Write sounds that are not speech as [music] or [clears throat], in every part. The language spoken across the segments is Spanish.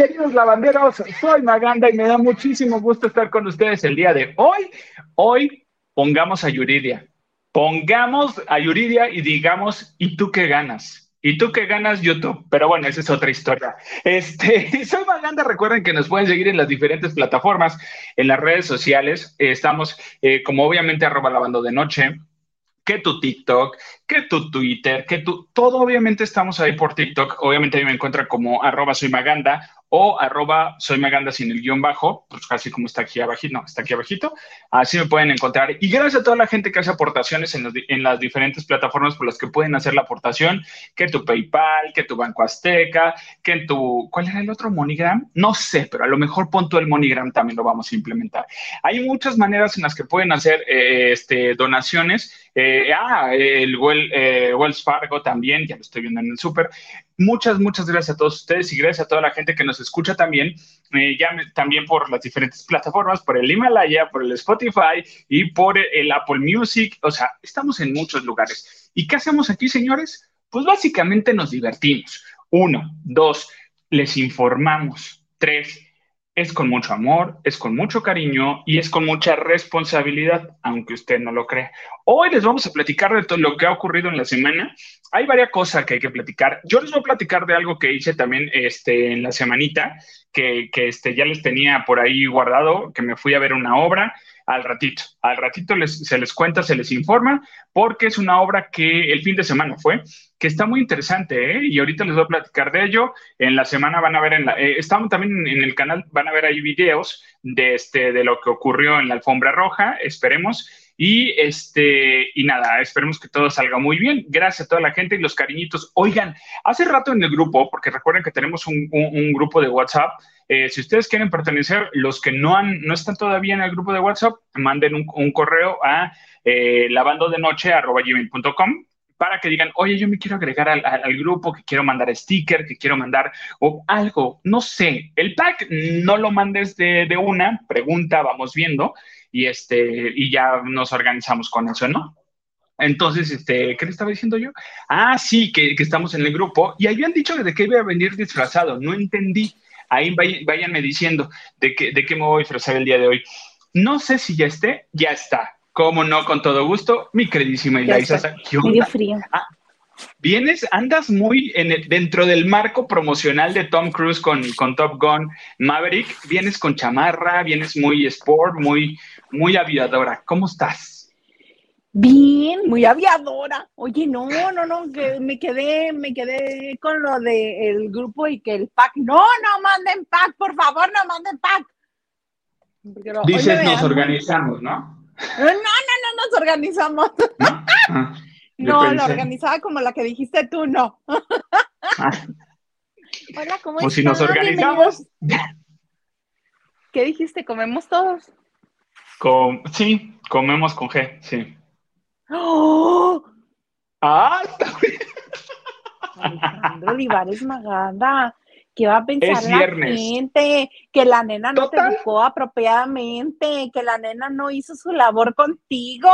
queridos lavanderos? Soy Maganda y me da muchísimo gusto estar con ustedes el día de hoy. Hoy pongamos a Yuridia. Pongamos a Yuridia y digamos, ¿y tú qué ganas? ¿Y tú qué ganas YouTube? Pero bueno, esa es otra historia. Este, [laughs] soy Maganda, recuerden que nos pueden seguir en las diferentes plataformas, en las redes sociales. estamos eh, como obviamente arroba lavando de noche, que tu TikTok, que tu Twitter, que tu, todo obviamente estamos ahí por TikTok, obviamente ahí me encuentran como arroba soy Maganda o arroba soy Maganda sin el guion bajo, pues casi como está aquí abajito, no, está aquí abajito, así me pueden encontrar. Y gracias a toda la gente que hace aportaciones en, en las diferentes plataformas por las que pueden hacer la aportación, que tu PayPal, que tu Banco Azteca, que tu, ¿cuál era el otro? MoneyGram? No sé, pero a lo mejor pon tu el MoneyGram también lo vamos a implementar. Hay muchas maneras en las que pueden hacer eh, este, donaciones. Eh, ah, el eh, Wells Fargo también, ya lo estoy viendo en el súper. Muchas, muchas gracias a todos ustedes y gracias a toda la gente que nos escucha también, eh, ya también por las diferentes plataformas, por el Himalaya, por el Spotify y por el Apple Music. O sea, estamos en muchos lugares. ¿Y qué hacemos aquí, señores? Pues básicamente nos divertimos. Uno, dos, les informamos. Tres, es con mucho amor, es con mucho cariño y es con mucha responsabilidad, aunque usted no lo crea. Hoy les vamos a platicar de todo lo que ha ocurrido en la semana. Hay varias cosas que hay que platicar. Yo les voy a platicar de algo que hice también este, en la semanita, que, que este, ya les tenía por ahí guardado, que me fui a ver una obra al ratito. Al ratito se les cuenta, se les informa, porque es una obra que el fin de semana fue, que está muy interesante, ¿eh? y ahorita les voy a platicar de ello. En la semana van a ver, en la, eh, estamos también en el canal, van a ver ahí videos de, este, de lo que ocurrió en la alfombra roja, esperemos. Y este, y nada, esperemos que todo salga muy bien. Gracias a toda la gente y los cariñitos. Oigan, hace rato en el grupo, porque recuerden que tenemos un, un grupo de WhatsApp, eh, si ustedes quieren pertenecer, los que no, han, no están todavía en el grupo de WhatsApp, manden un, correo a eh, lavandodenoche.com para que digan, oye, yo me quiero agregar al, grupo, que quiero mandar sticker, que quiero mandar o algo, no sé. El pack no lo mandes de, una, pregunta, vamos viendo, y, este, y ya nos organizamos con eso, ¿no? Entonces, este, ¿qué le estaba diciendo yo? Ah, sí, que, que, estamos en el grupo y habían dicho de que iba a venir disfrazado. No entendí ahí váyanme diciendo de qué, de qué me voy a disfrazar el día de hoy. No sé si ya esté, ya está. Como no, con todo gusto, mi queridísima Ilaisa. Medio frío. Ah, vienes, andas muy en dentro del marco promocional de Tom Cruise con, con Top Gun Maverick. Vienes con chamarra, vienes muy sport, muy, muy aviadora. ¿Cómo estás? Bien, muy aviadora. Oye, no, no, no, que me quedé, me quedé con lo del grupo y que el pack. No, no manden pack, por favor, no manden pack. Dices, nos organizamos, ¿no? No, no, no, nos organizamos. No, ah, lo organizaba como la que dijiste tú, no. Ah. Hola, ¿cómo estás? O si nos organizamos. ¿Qué dijiste? ¿Comemos todos? Con, sí, comemos con G, sí. ¡Oh! ¡Ah! Alejandro Olivares Maganda, ¿qué va a pensar la gente? Que la nena no te buscó apropiadamente, que la nena no hizo su labor contigo.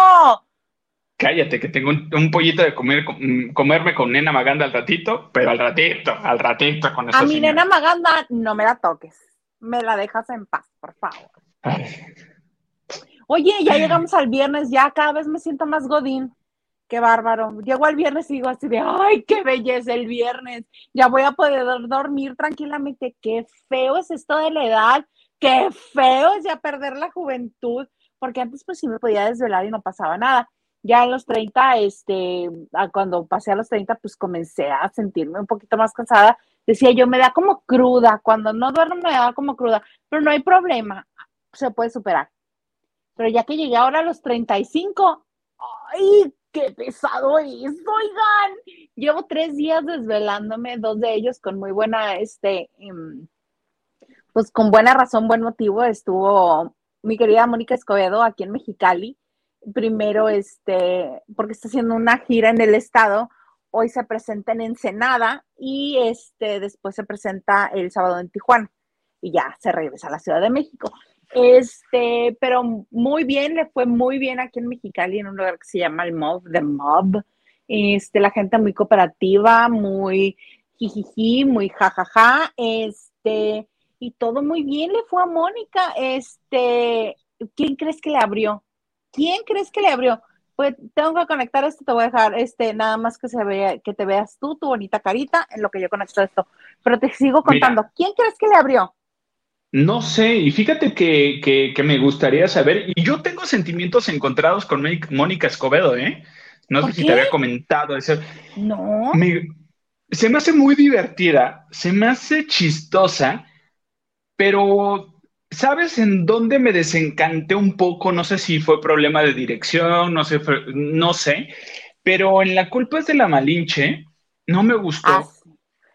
Cállate, que tengo un, pollito de comer, mm, comerme con nena Maganda al ratito, pero al ratito, al ratito con A mi nena Maganda no me la toques, me la dejas en paz, por favor. Oye, ya [laughs] llegamos al viernes, ya cada vez me siento más godín. Qué bárbaro. Llego al viernes y digo así de, ay, qué belleza el viernes. Ya voy a poder dormir tranquilamente. Qué feo es esto de la edad. Qué feo es ya perder la juventud. Porque antes pues sí me podía desvelar y no pasaba nada. Ya a los 30, este, cuando pasé a los 30, pues comencé a sentirme un poquito más cansada. Decía yo, me da como cruda. Cuando no duermo me da como cruda. Pero no hay problema. Se puede superar. Pero ya que llegué ahora a los 35, ¡ay, qué pesado es! Oigan, llevo tres días desvelándome, dos de ellos con muy buena, este, em, pues con buena razón, buen motivo, estuvo mi querida Mónica Escobedo aquí en Mexicali. Primero, este, porque está haciendo una gira en el estado, hoy se presenta en Ensenada y este, después se presenta el sábado en Tijuana y ya se regresa a la Ciudad de México. Este, pero muy bien, le fue muy bien aquí en Mexicali, en un lugar que se llama el Mob, The Mob. Este, la gente muy cooperativa, muy jijiji, muy jajaja, este, y todo muy bien le fue a Mónica, este, ¿quién crees que le abrió? ¿Quién crees que le abrió? Pues tengo que conectar esto, te voy a dejar este, nada más que se vea, que te veas tú, tu bonita carita, en lo que yo conecto esto. Pero te sigo contando, ¿quién crees que le abrió? No sé, y fíjate que, me gustaría saber, y yo tengo sentimientos encontrados con Mónica Escobedo, ¿eh? No sé si te había comentado eso. No. se me hace muy divertida, se me hace chistosa, pero ¿sabes en dónde me desencanté un poco? No sé si fue problema de dirección, no sé, no sé, pero en La culpa es de la Malinche, no me gustó. Ah,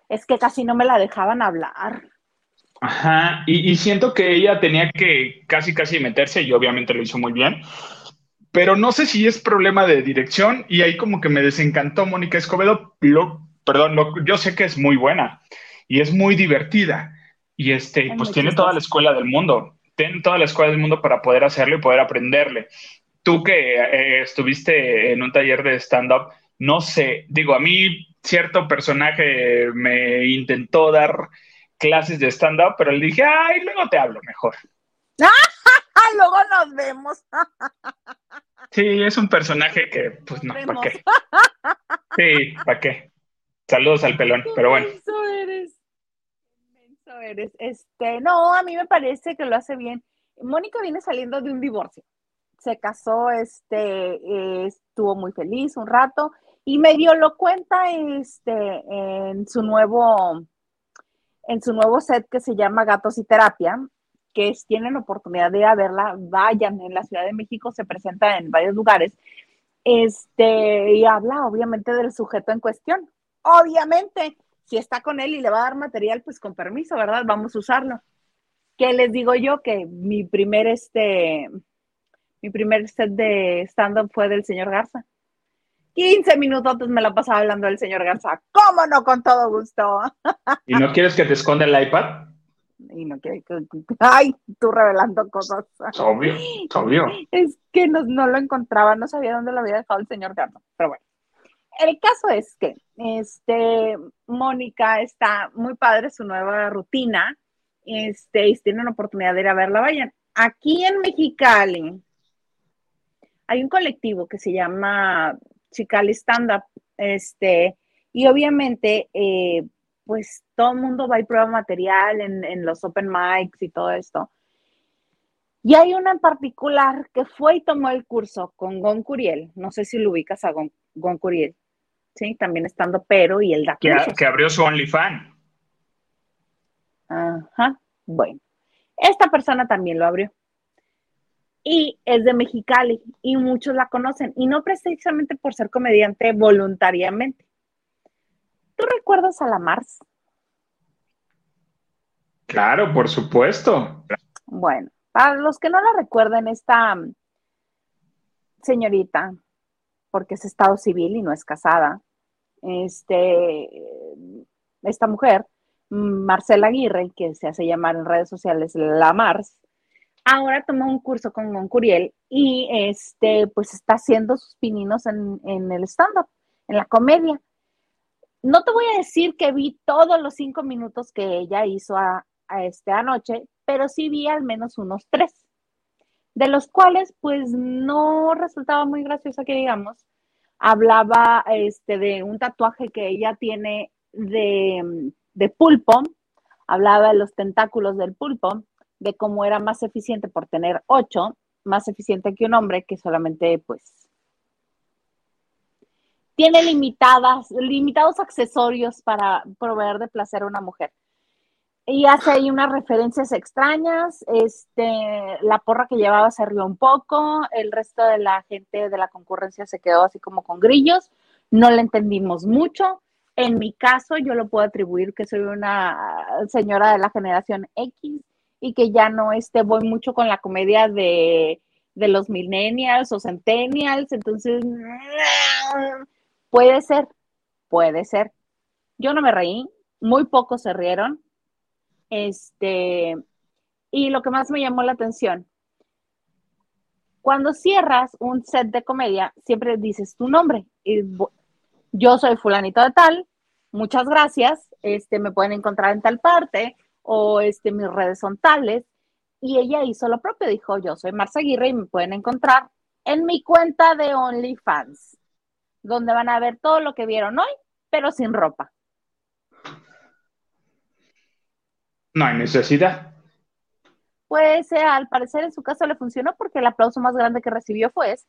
es que casi no me la dejaban hablar. Ajá, y, siento que ella tenía que casi, casi meterse y obviamente lo hizo muy bien. Pero no sé si es problema de dirección y ahí como que me desencantó Mónica Escobedo. Lo, perdón, yo sé que es muy buena y es muy divertida y este, pues tiene toda la escuela del mundo, tiene toda la escuela del mundo para poder hacerlo y poder aprenderle. Tú que eh, estuviste en un taller de stand-up, no sé, digo, a mí cierto personaje me intentó dar clases de stand-up, pero le dije, ay, luego te hablo mejor. [laughs] luego nos vemos. [laughs] sí, es un personaje que, pues no, ¿para qué? Sí, ¿para qué? Saludos al pelón, pero bueno. eres. eres. Este, no, a mí me parece que lo hace bien. Mónica viene saliendo de un divorcio. Se casó, este, estuvo muy feliz un rato y medio lo cuenta este, en su nuevo en su nuevo set que se llama Gatos y Terapia, que tienen oportunidad de ir a verla, vayan, en la Ciudad de México se presenta en varios lugares, este, y habla obviamente del sujeto en cuestión. Obviamente, si está con él y le va a dar material, pues con permiso, ¿verdad? Vamos a usarlo. ¿Qué les digo yo? Que mi primer, este, mi primer set de stand-up fue del señor Garza. 15 minutos me la pasaba hablando del señor Garza. ¿Cómo no? Con todo gusto. ¿Y no quieres que te esconda el iPad? Y no quiere que... Ay, tú revelando cosas. Es obvio, es obvio. Es que no, no lo encontraba, no sabía dónde lo había dejado el señor Garza. Pero bueno. El caso es que este, Mónica está muy padre su nueva rutina. Este, y si tienen oportunidad de ir a verla, vayan. Aquí en Mexicali hay un colectivo que se llama Chicali Stand Up, este, y obviamente, eh, pues todo el mundo va y prueba material en, los open mics y todo esto. Y hay una en particular que fue y tomó el curso con Gon Curiel. No sé si lo ubicas a Gon, Gon Curiel. Sí, también estando pero y el da que, que abrió su OnlyFans. Ajá, bueno. Esta persona también lo abrió y es de Mexicali y muchos la conocen y no precisamente por ser comediante voluntariamente. ¿Tú recuerdas a la Mars? Claro, por supuesto. Bueno, para los que no la recuerden, esta señorita, porque es estado civil y no es casada, este, esta mujer, Marcela Aguirre, que se hace llamar en redes sociales la Mars, ahora tomó un curso con Moncuriel y este, pues está haciendo sus pininos en, el stand-up, en la comedia. No te voy a decir que vi todos los cinco minutos que ella hizo a, este anoche, pero sí vi al menos unos tres, de los cuales pues no resultaba muy graciosa que digamos. Hablaba este, de un tatuaje que ella tiene de, de pulpo, hablaba de los tentáculos del pulpo, de cómo era más eficiente por tener ocho, más eficiente que un hombre que solamente, pues, tiene limitadas, limitados accesorios para proveer de placer a una mujer. Y hace ahí unas referencias extrañas, este, la porra que llevaba se rió un poco, el resto de la gente de la concurrencia se quedó así como con grillos, no le entendimos mucho. En mi caso, yo lo puedo atribuir que soy una señora de la generación X, y que ya no este, voy mucho con la comedia de, los millennials o centennials, entonces puede ser, puede ser. Yo no me reí, muy pocos se rieron. Este, y lo que más me llamó la atención, cuando cierras un set de comedia, siempre dices tu nombre. Yo soy fulanito de tal, muchas gracias, este, me pueden encontrar en tal parte o este, mis redes son tales. Y ella hizo lo propio, dijo, yo soy Marcia Aguirre y me pueden encontrar en mi cuenta de OnlyFans, donde van a ver todo lo que vieron hoy, pero sin ropa. No hay necesidad. Pues eh, al parecer en su caso le funcionó porque el aplauso más grande que recibió fue ese.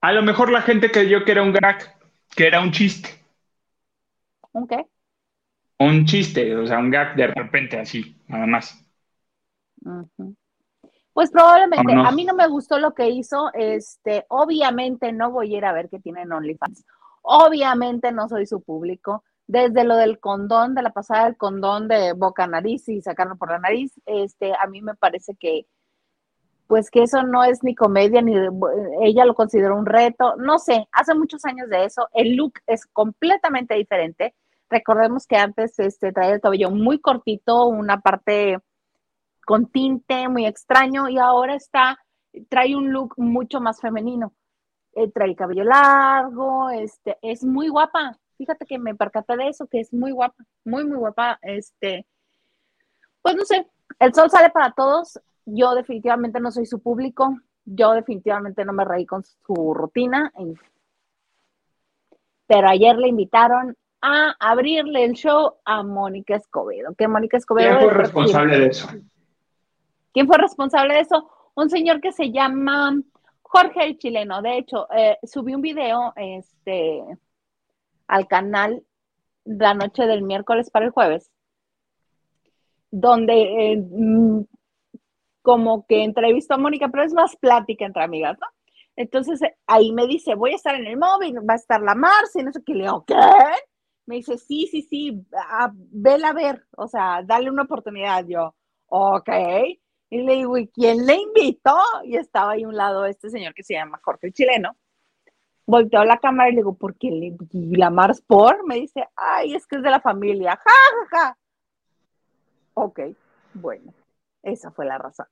A lo mejor la gente creyó que era un gag, que era un chiste. ¿Un qué? Un chiste, o sea, un gag de repente así, nada más. Pues probablemente, a mí no me gustó lo que hizo, este, obviamente no voy a ir a ver qué tienen OnlyFans. Obviamente no soy su público. Desde lo del condón, de la pasada del condón de boca nariz y sacarlo por la nariz, este, a mí me parece que pues que eso no es ni comedia, ni ella lo consideró un reto, no sé, hace muchos años de eso, el look es completamente diferente. Recordemos que antes este, traía el cabello muy cortito, una parte con tinte muy extraño y ahora está, trae un look mucho más femenino. Eh, trae el cabello largo, este, es muy guapa. Fíjate que me percaté de eso, que es muy guapa, muy, muy guapa. Este, pues no sé, el sol sale para todos yo definitivamente no soy su público, yo definitivamente no me reí con su rutina, pero ayer le invitaron a abrirle el show a Mónica Escobedo. Que Mónica Escobedo ¿Quién fue responsable de eso? ¿Quién fue responsable de eso? Un señor que se llama Jorge el Chileno. De hecho, eh, subí un video este, al canal la noche del miércoles para el jueves, donde eh, como que entrevistó a Mónica, pero es más plática entre amigas, ¿no? Entonces ahí me dice, voy a estar en el móvil, va a estar la Marcia, y no sé qué, le digo, ¿qué? Me dice, sí, sí, sí, a, vela a ver, o sea, dale una oportunidad. Yo, ok. Y le digo, ¿y quién le invitó? Y estaba ahí a un lado este señor que se llama Jorge el Chileno. Volteó la cámara y le digo, ¿por qué le, la Mars por? Me dice, ay, es que es de la familia, ja, ja, ja. Ok, bueno, esa fue la razón.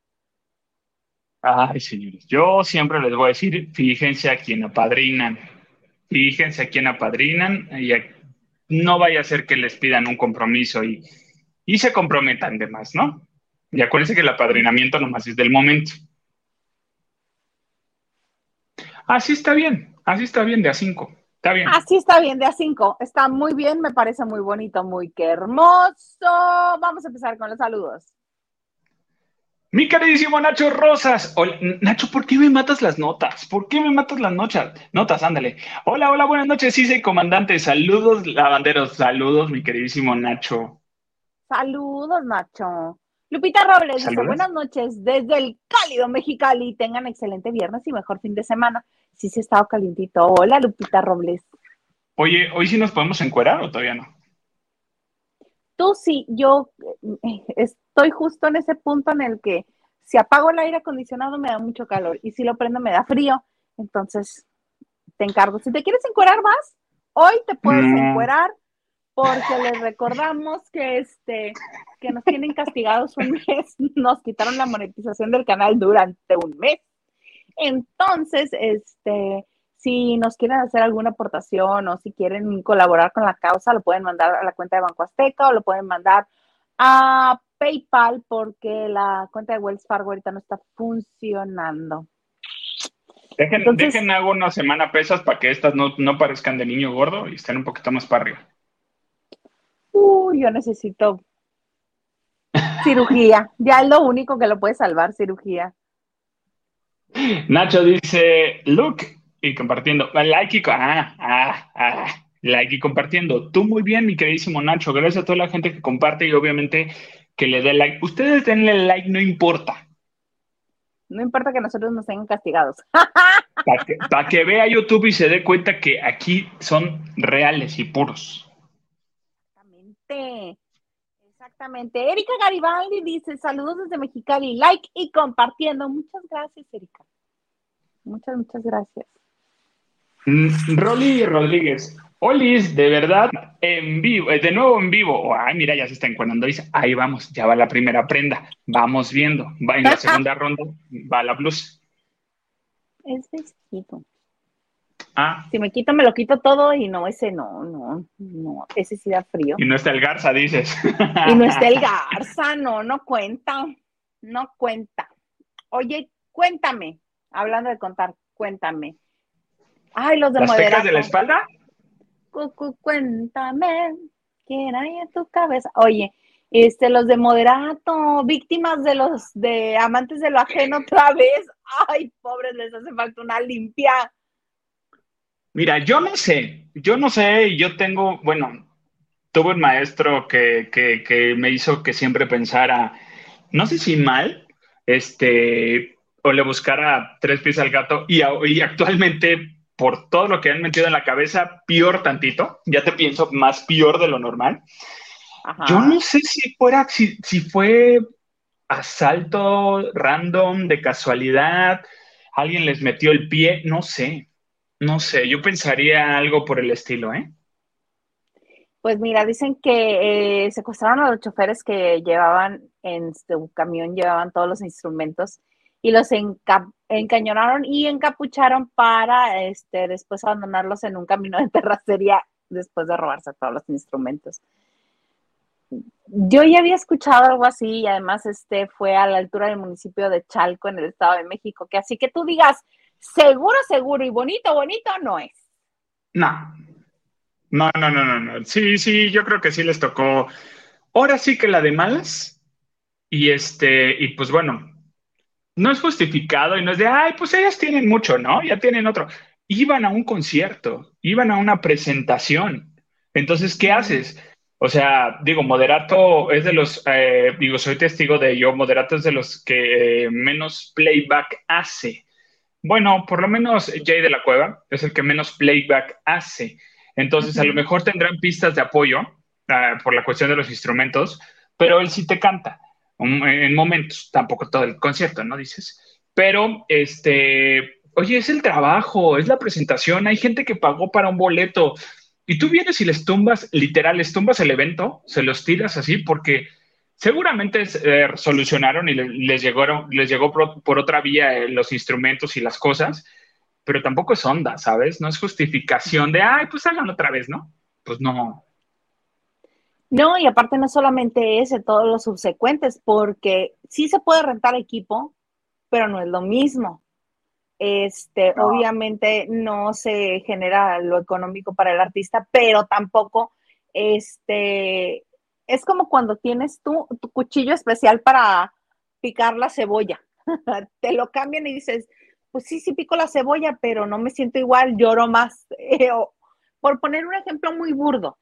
Ay, señores, yo siempre les voy a decir, fíjense a quién apadrinan, fíjense a quién apadrinan y no vaya a ser que les pidan un compromiso y, y se comprometan de más, ¿no? Y acuérdense que el apadrinamiento nomás es del momento. Así está bien, así está bien de a cinco, está bien. Así está bien de a cinco, está muy bien, me parece muy bonito, muy hermoso. Vamos a empezar con los saludos. Mi queridísimo Nacho Rosas. Nacho, ¿por qué me matas las notas? ¿Por qué me matas las notas? Notas, ándale. Hola, hola, buenas noches, sí, soy comandante. Saludos, lavanderos. Saludos, mi queridísimo Nacho. Saludos, Nacho. Lupita Robles dice, buenas noches desde el cálido Mexicali. Tengan excelente viernes y mejor fin de semana. Sí, sí, ha estado calientito. Hola, Lupita Robles. Oye, ¿hoy sí nos podemos encuerar o todavía no? Tú sí, yo eh, estoy justo en ese punto en el que si apago el aire acondicionado me da mucho calor y si lo prendo me da frío. Entonces, te encargo. Si te quieres encuerar más, hoy te puedes mm. encuerar porque les recordamos que este que nos tienen castigados un mes, [laughs] nos quitaron la monetización del canal durante un mes. Entonces, este, si nos quieren hacer alguna aportación o si quieren colaborar con la causa, lo pueden mandar a la cuenta de Banco Azteca o lo pueden mandar a PayPal porque la cuenta de Wells Fargo ahorita no está funcionando. Dejen, dejen hago una semana pesas para que estas no, no, parezcan de niño gordo y estén un poquito más para arriba. Uy, yo necesito cirugía. Ya es lo único que lo puede salvar, cirugía. Nacho dice, look, y compartiendo. Like y, ah, ah, ah, like y compartiendo. Tú muy bien, mi queridísimo Nacho. Gracias a toda la gente que comparte y obviamente que le dé like. Ustedes denle like, no importa. No importa que nosotros nos tengan castigados. Para que, vea YouTube y se dé cuenta que aquí son reales y puros. Exactamente. Exactamente. Erika Garibaldi dice, saludos desde Mexicali, like y compartiendo. Muchas gracias, Erika. Muchas, muchas gracias. Mm, Rolly Rodríguez, Olis, de verdad, en vivo, eh, de nuevo en vivo. Oh, ay, mira, ya se está encuadrando. Dice, ahí vamos, ya va la primera prenda. Vamos viendo. Va en la [laughs] segunda ronda, va la blusa. Es vestido. Ah. Si me quito, me lo quito todo y no, ese no, no, no, ese sí da frío. Y no está el Garza, dices. Y no está el [laughs] Garza, no, no cuenta, no cuenta. Oye, cuéntame, hablando de contar, cuéntame. Ay, los de ¿Las pecas de la espalda? Cucu, cuéntame, ¿quién hay en tu cabeza? Oye, este, los de moderato, víctimas de los de amantes de lo ajeno otra vez. Ay, pobres, les hace falta una limpia. Mira, yo no sé, yo no sé, yo tengo, bueno, tuve un maestro que, que, que me hizo que siempre pensara, no sé si mal, este, o le buscara tres pies al gato, y, y actualmente, por todo lo que han metido en la cabeza, peor tantito, ya te pienso más peor de lo normal. Ajá. Yo no sé si fuera, si, si fue asalto random, de casualidad, alguien les metió el pie, no sé, no sé, yo pensaría algo por el estilo, ¿eh? Pues mira, dicen que eh, secuestraron a los choferes que llevaban en su camión, llevaban todos los instrumentos y los enca encañonaron y encapucharon para este, después abandonarlos en un camino de terracería después de robarse todos los instrumentos. Yo ya había escuchado algo así y además este fue a la altura del municipio de Chalco en el Estado de México, que así que tú digas, seguro, seguro y bonito, bonito no es. No, no, no, no, no, no. Sí, sí, yo creo que sí les tocó. Ahora sí que la de malas. Y este, y pues bueno, no es justificado y no es de, ay, pues ellas tienen mucho, ¿no? Ya tienen otro. Iban a un concierto, iban a una presentación. Entonces, ¿qué haces? O sea, digo, Moderato es de los, eh, digo, soy testigo de ello, Moderato es de los que eh, menos playback hace. Bueno, por lo menos Jay de la Cueva es el que menos playback hace. Entonces, a lo mejor tendrán pistas de apoyo uh, por la cuestión de los instrumentos, pero él sí te canta en momentos, tampoco todo el concierto, ¿no? Dices. Pero, este, oye, es el trabajo, es la presentación, hay gente que pagó para un boleto y tú vienes y les tumbas, literal, les tumbas el evento, se los tiras así porque seguramente eh, solucionaron y les, les, llegó, les llegó por, por otra vía eh, los instrumentos y las cosas, pero tampoco es onda, ¿sabes? No es justificación de, ay, pues hagan otra vez, ¿no? Pues no. No, y aparte no solamente ese, todos los subsecuentes, porque sí se puede rentar equipo, pero no es lo mismo. Este, no. obviamente no se genera lo económico para el artista, pero tampoco, este, es como cuando tienes tú tu cuchillo especial para picar la cebolla. [laughs] Te lo cambian y dices, pues sí, sí pico la cebolla, pero no me siento igual, lloro más. [laughs] Eh, por poner un ejemplo muy burdo,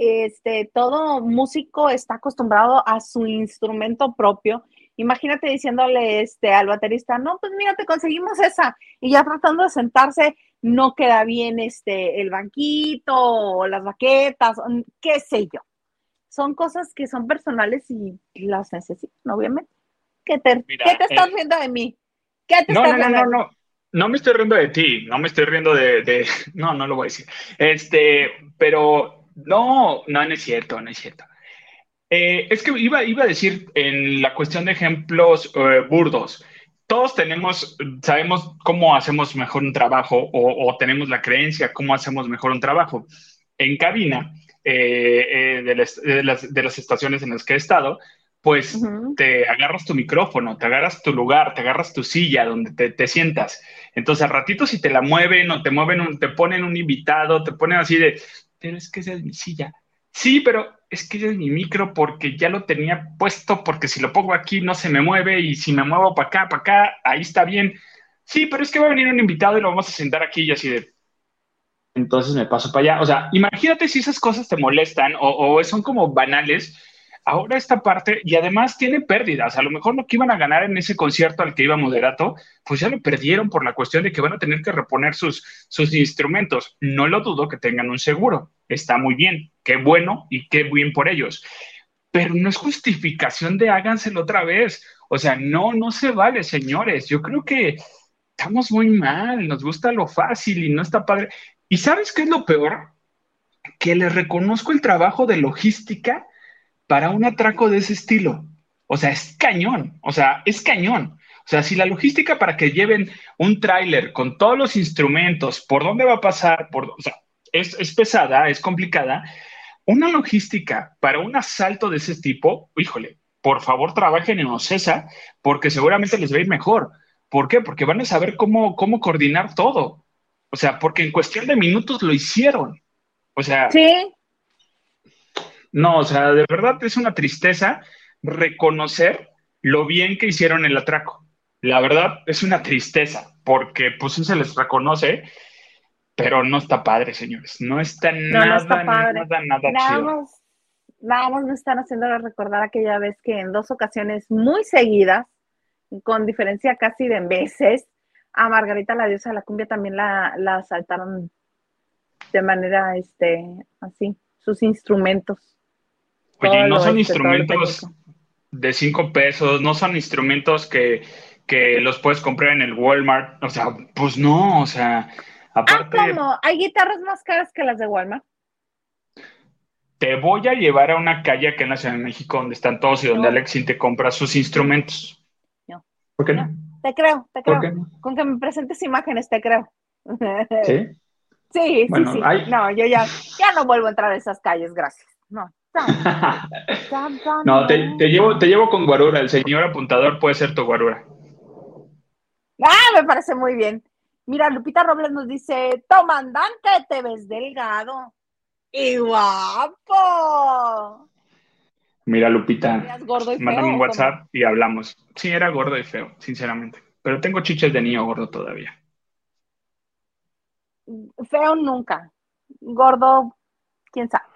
este, todo músico está acostumbrado a su instrumento propio. Imagínate diciéndole este, al baterista, no, pues mira, te conseguimos esa. Y ya tratando de sentarse, no queda bien este, el banquito o las baquetas, qué sé yo. Son cosas que son personales y las necesitan, obviamente. ¿Qué te, mira, ¿qué te estás eh, riendo de mí? ¿Qué te no, estás no, riendo no, no, no. No me estoy riendo de ti, no me estoy riendo de, de, [laughs] no, no lo voy a decir. Este, pero no, no, no es cierto, no es cierto. Eh, es que iba, iba, a decir en la cuestión de ejemplos eh, burdos. Todos tenemos, sabemos cómo hacemos mejor un trabajo o, o, tenemos la creencia cómo hacemos mejor un trabajo. En cabina eh, de, las, de, las, de, las, estaciones en las que he estado, pues uh -huh. te agarras tu micrófono, te agarras tu lugar, te agarras tu silla donde te, te, sientas. Entonces, al ratito, si te la mueven o te mueven, un, te ponen un invitado, te ponen así de, pero es que esa es mi silla. Sí, pero es que ese es mi micro porque ya lo tenía puesto, porque si lo pongo aquí no se me mueve y si me muevo para acá, para acá, ahí está bien. Sí, pero es que va a venir un invitado y lo vamos a sentar aquí y así de... Entonces me paso para allá. O sea, imagínate si esas cosas te molestan o, o son como banales. Ahora esta parte, y además tiene pérdidas. A lo mejor lo que iban a ganar en ese concierto al que iba Moderato, pues ya lo perdieron por la cuestión de que van a tener que reponer sus, sus instrumentos. No lo dudo que tengan un seguro. Está muy bien. Qué bueno y qué bien por ellos. Pero no es justificación de háganselo otra vez. O sea, no, no se vale, señores. Yo creo que estamos muy mal. Nos gusta lo fácil y no está padre. ¿Y sabes qué es lo peor? Que les reconozco el trabajo de logística para un atraco de ese estilo. O sea, es cañón, o sea, es cañón. O sea, si la logística para que lleven un tráiler con todos los instrumentos, por dónde va a pasar, por, o sea, es, es pesada, es complicada, una logística para un asalto de ese tipo, híjole, por favor trabajen en OCESA porque seguramente les va a ir mejor. ¿Por qué? Porque van a saber cómo, cómo coordinar todo. O sea, porque en cuestión de minutos lo hicieron. O sea, Sí, no, o sea, de verdad es una tristeza reconocer lo bien que hicieron el atraco. La verdad es una tristeza, porque pues se les reconoce, pero no está padre, señores. No está no nada, está padre. nada, nada nada chido. más, nada más me están haciendo recordar aquella vez que en dos ocasiones muy seguidas, con diferencia casi de meses, a Margarita la diosa de la cumbia también la, la asaltaron de manera, este, así, sus instrumentos. Oye, no son este, instrumentos de cinco pesos, no son instrumentos que, que los puedes comprar en el Walmart. O sea, pues no, o sea, Ah, aparte, ¿cómo? Hay guitarras más caras que las de Walmart. te voy a llevar a una calle acá en la Ciudad de México donde están todos y donde No. Alexin te compra sus instrumentos. No. ¿Por qué no? Te creo, te ¿Por creo. qué no? Con que me presentes imágenes, te creo. ¿Sí? [laughs] Sí, Bueno, sí, sí. hay- No, yo ya, ya no vuelvo a entrar a esas calles, gracias. No. No, te, te llevo, te llevo con guarura. El señor apuntador puede ser tu guarura. Ah, me parece muy bien. Mira, Lupita Robles nos dice, comandante, te ves delgado y guapo. Mira, Lupita, ¿Eras gordo y feo? mándame un cómo? WhatsApp y hablamos. Sí, era gordo y feo, sinceramente. Pero tengo chiches de niño gordo todavía. Feo nunca. Gordo, quién sabe.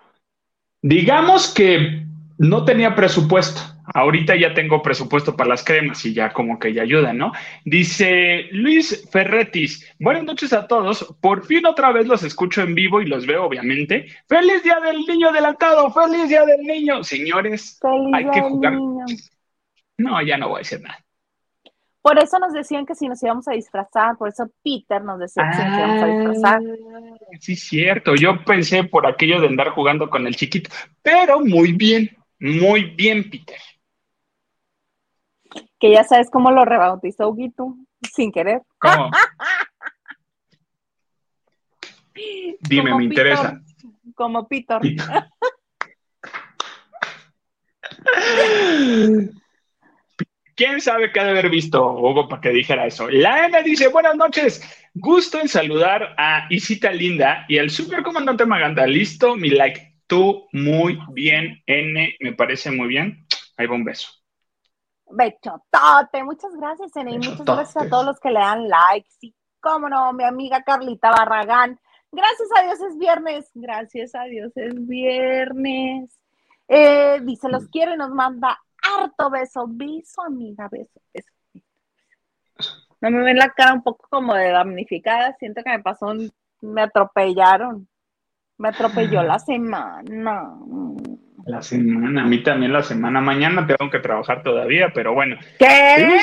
Digamos que no tenía presupuesto. Ahorita ya tengo presupuesto para las cremas y ya como que ya ayuda, ¿no? Dice Luis Ferretis, buenas noches a todos. Por fin otra vez los escucho en vivo y los veo, obviamente. ¡Feliz Día del Niño adelantado! ¡Feliz Día del Niño! Señores, Feliz Hay que jugar. niño. no, ya no voy a decir nada. Por eso nos decían que si nos íbamos a disfrazar, por eso Peter nos decía que si nos íbamos a disfrazar. Ah, sí, cierto. Yo pensé por aquello de andar jugando con el chiquito, pero muy bien, muy bien, Peter. Que ya sabes cómo lo rebautizó Huguito, sin querer. ¿Cómo? [laughs] Dime, Como me Peter, interesa. Como Peter. Peter. [laughs] ¿Quién sabe qué ha de haber visto Hugo para que dijera eso? La N dice, buenas noches, gusto en saludar a Isita Linda y al supercomandante Maganda. Listo, mi like. Tú muy bien, N, me parece muy bien. Ahí va un beso. Bechotote, muchas gracias, Ene, y muchas gracias a todos los que le dan like. Sí, cómo no, mi amiga Carlita Barragán. Gracias a Dios es viernes. Gracias a Dios es viernes. Eh, dice, los quiero y nos manda harto beso. Beso, amiga, beso, beso. No me ven la cara un poco como de damnificada. Siento que me pasó un, me atropellaron. Me atropelló la semana. La semana, a mí también la semana. Mañana tengo que trabajar todavía, pero bueno. ¿Qué?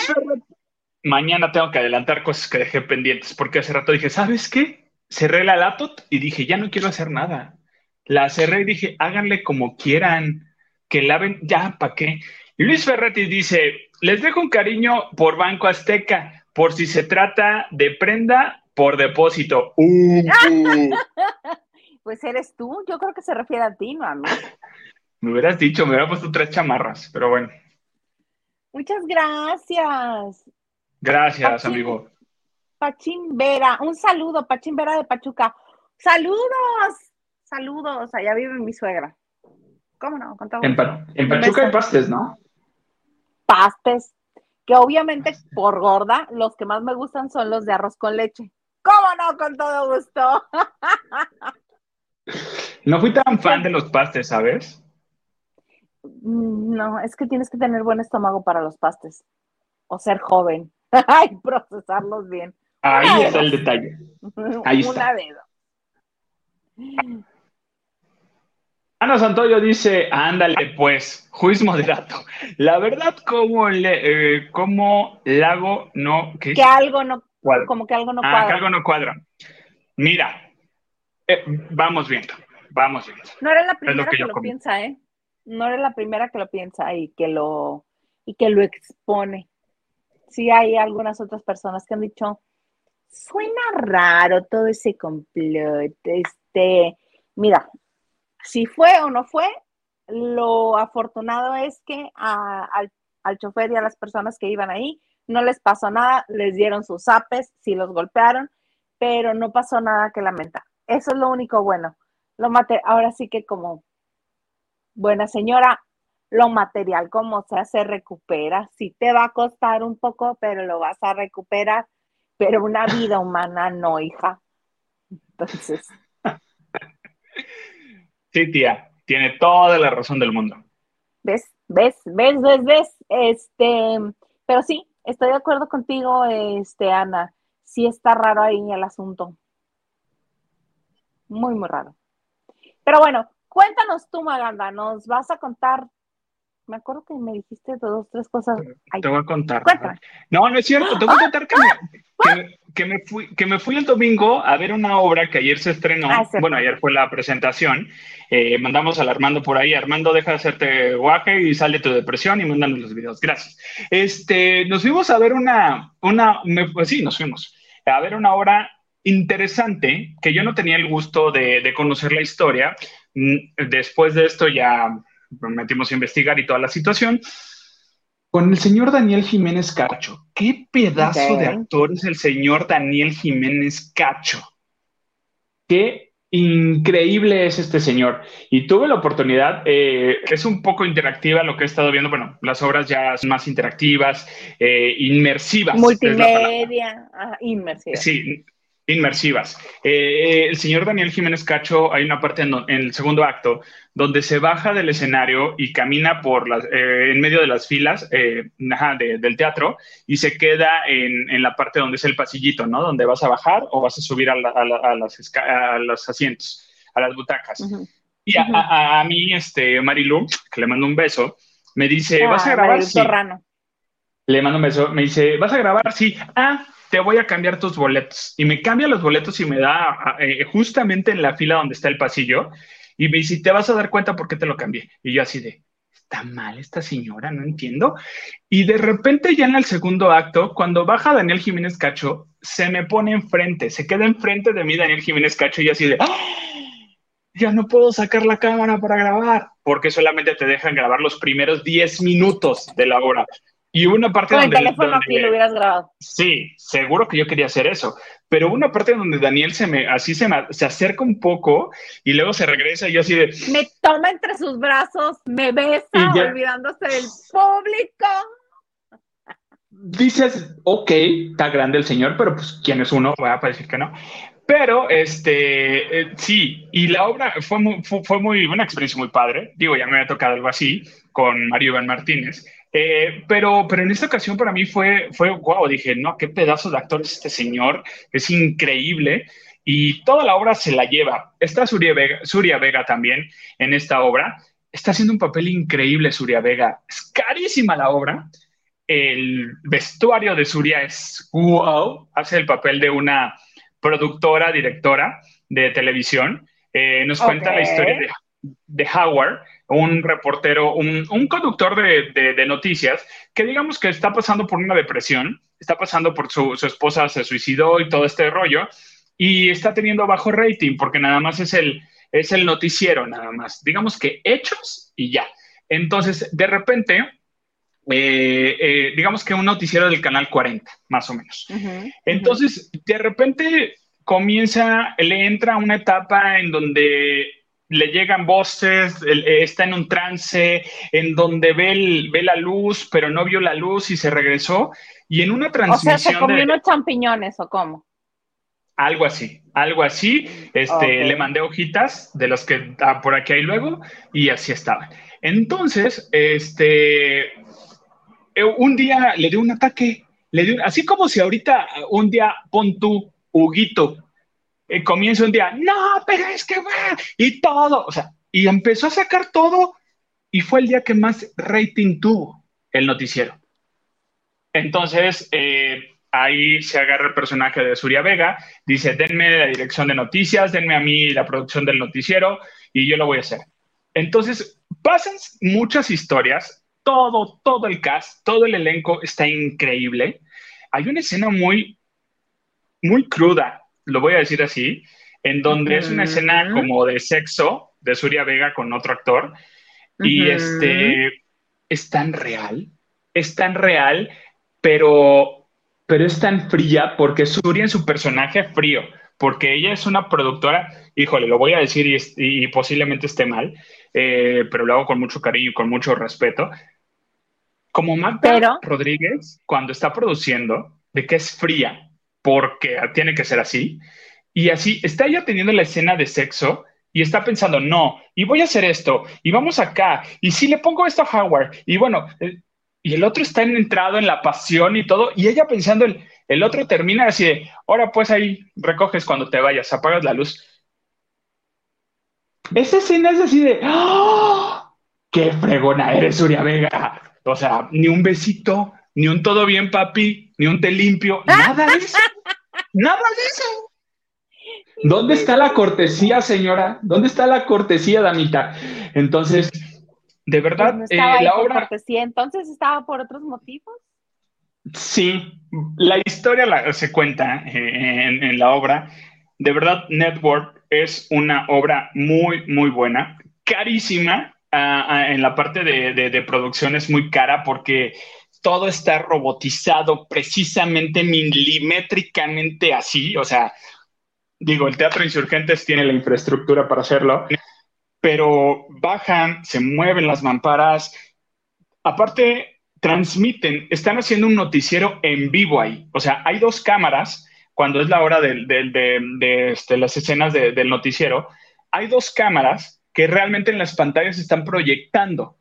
Mañana tengo que adelantar cosas que dejé pendientes, porque hace rato dije, ¿sabes qué? Cerré la laptop y dije, ya no quiero hacer nada. La cerré y dije, háganle como quieran, que laven, ya, ¿para qué? Y Luis Ferretti dice, les dejo un cariño por Banco Azteca, por si se trata de prenda por depósito. Uh, uh. [laughs] Pues eres tú. Yo creo que se refiere a ti, no a mí. me hubieras dicho, me hubiera puesto tres chamarras, pero bueno, Muchas gracias. gracias, amigo. Pachín Vera, un saludo, Pachín Vera de Pachuca. Saludos, saludos, allá vive mi suegra. ¿Cómo no? Con todo En. Pa- en Pachuca hay pastes, ¿no? Pastes, que obviamente por gorda, los que más me gustan son los de arroz con leche. ¿Cómo no? Con todo gusto. [laughs] No fui tan fan de los pastes, ¿sabes? Mm, No, es que tienes que tener buen estómago para los pastes. O ser joven. [laughs] Ay, procesarlos bien. Ahí Una está el detalle. [laughs] Ahí está. Una de dos. Ana Santoyo dice, ándale pues, juiz moderato. La verdad, como, le, eh, como Lago no... ¿qué? Que algo no, ¿Cuál? como que algo no ah, cuadra. que algo no cuadra. Mira, eh, vamos viendo, vamos viendo. No eres la lo primera que lo piensa, ¿eh? No eres la primera que lo piensa y que lo y que lo expone. sí hay algunas otras personas que han dicho, suena raro todo ese complot. Este, mira, si fue o no fue, lo afortunado es que al, al chofer y a las personas que iban ahí no les pasó nada, les dieron sus apes, sí los golpearon, pero no pasó nada que lamentar. Eso es lo único bueno. Lo mate ahora sí que como buena señora, lo material como sea se recupera. Sí te va a costar un poco, pero lo vas a recuperar. Pero una vida humana no, hija. Entonces. Sí, tía, tiene toda la razón del mundo. ¿Ves? ¿Ves? ¿Ves? ¿Ves? ¿Ves? Este, pero sí, estoy de acuerdo contigo, este, Ana. Sí está raro ahí el asunto. Muy, muy raro. Pero bueno, cuéntanos tú, Maganda, nos vas a contar. Me acuerdo que me dijiste dos, tres cosas. te voy a contar. No, no es cierto, te voy a ¡Ah! contar que me, que, me fui, que me fui el domingo a ver una obra que ayer se estrenó. Ah, bueno, ayer fue la presentación. Eh, mandamos al Armando por ahí. Armando, deja de hacerte guaje y sale tu depresión y mándanos los videos. Gracias. Este, nos fuimos a ver una, una, pues sí, nos fuimos a ver una obra interesante que yo no tenía el gusto de, conocer la historia. Mm, después de esto ya metimos a investigar y toda la situación. Con el señor Daniel Jiménez Cacho. ¿Qué pedazo de actor es el señor Daniel Jiménez Cacho? Qué increíble es este señor. Y tuve la oportunidad, eh, es un poco interactiva lo que he estado viendo. Bueno, las obras ya son más interactivas, eh, inmersivas. Multimedia, inmersivas. Sí, inmersivas. Eh, el señor Daniel Jiménez Cacho, hay una parte en, el segundo acto donde se baja del escenario y camina por las, eh, en medio de las filas eh, del teatro y se queda en, la parte donde es el pasillito, ¿no? Donde vas a bajar o vas a subir a, los asientos, a las butacas. Y a, mí, este, Marilu, que le mando un beso, me dice, ¿vas a grabar? Sí. Le mando un beso, me dice, ¿vas a grabar? Sí. Ah, te voy a cambiar tus boletos. Y me cambia los boletos y me da eh, justamente en la fila donde está el pasillo. Y me dice, te vas a dar cuenta por qué te lo cambié. Y yo así de, está mal esta señora, no entiendo. Y de repente ya en el segundo acto, cuando baja Daniel Jiménez Cacho, se me pone enfrente, se queda enfrente de mí Daniel Jiménez Cacho y así de, ¡Ah! ya no puedo sacar la cámara para grabar, porque solamente te dejan grabar los primeros 10 minutos de la hora. Y una parte Con donde... el teléfono aquí lo hubieras grabado. Sí, seguro que yo quería hacer eso. Pero una parte donde Daniel se me, así se, me, se acerca un poco y luego se regresa y yo así de... Me toma entre sus brazos, me besa, olvidándose del público. Dices, ok, está grande el señor, pero pues, ¿quién es uno? Voy a decir que no. Pero, este, eh, sí, y la obra fue muy, fue, muy, una experiencia muy padre. Digo, ya me había tocado algo así con Mario Iván Martínez. Eh, pero, pero en esta ocasión para mí fue, fue wow, dije, no, qué pedazo de actor es este señor, es increíble y toda la obra se la lleva. Está Suria Vega, Suria Vega también en esta obra, está haciendo un papel increíble Suria Vega, es carísima la obra, el vestuario de Suria es wow, hace el papel de una productora, directora de televisión, eh, nos cuenta la historia de, de Howard, un reportero, un, conductor de, noticias que digamos que está pasando por una depresión, está pasando por su, esposa se suicidó y todo este rollo, y está teniendo bajo rating porque nada más es el, es el noticiero, nada más. Digamos que hechos y ya. Entonces, de repente, eh, eh, digamos que un noticiero del canal 40, más o menos. Entonces, de repente comienza, le entra una etapa en donde le llegan voces, eh, está en un trance en donde ve, ve la luz, pero no vio la luz y se regresó. Y en una transmisión. O sea, se comió unos champiñones o cómo? Algo así, algo así. Este, Le mandé hojitas de los que ah, por aquí hay luego y así estaba. Entonces, este, eh, un día le dio un ataque, le dio, así como si ahorita un día pon tu Huguito eh, comienza un día, no, pero es que va, y todo, o sea, y empezó a sacar todo y fue el día que más rating tuvo el noticiero. Entonces, eh, ahí se agarra el personaje de Suria Vega, dice, denme la dirección de noticias, denme a mí la producción del noticiero y yo lo voy a hacer. Entonces, pasan muchas historias todo, todo el cast, todo el elenco está increíble. Hay una escena muy, muy cruda, lo voy a decir así, en donde es una escena como de sexo de Surya Vega con otro actor. Y este es tan real, es tan real, pero, pero es tan fría porque Surya en su personaje frío, porque ella es una productora, híjole, lo voy a decir y, posiblemente esté mal, eh, pero lo hago con mucho cariño y con mucho respeto. Como Magda Rodríguez, cuando está produciendo, de que es fría, porque tiene que ser así, y así está ella teniendo la escena de sexo y está pensando, no, y voy a hacer esto, y vamos acá, y si le pongo esto a Howard, y bueno, y el otro está entrado en la pasión y todo, y ella pensando, el, el otro termina así de, ahora pues ahí recoges cuando te vayas, apagas la luz. Esa escena es así de, ¡Oh! ¡Qué fregona eres, Uria Vega! O sea, ni un besito, ni un todo bien, papi, ni un te limpio, nada de eso. nada de eso. [laughs] ¿Dónde está la cortesía, señora? ¿Dónde está la cortesía, damita? Entonces, de verdad, pues eh, la obra. Cortesía, entonces estaba por otros motivos. Sí, la historia se cuenta eh, en, la obra. De verdad, Network es una obra muy, muy buena, carísima. Ah, ah, en la parte de, de producción es muy cara porque todo está robotizado precisamente milimétricamente así, o sea, digo, el Teatro Insurgentes tiene la infraestructura para hacerlo, pero bajan, se mueven las mamparas, aparte transmiten, están haciendo un noticiero en vivo ahí, o sea, hay dos cámaras cuando es la hora de, este, las escenas del noticiero, hay dos cámaras que realmente en las pantallas están proyectando,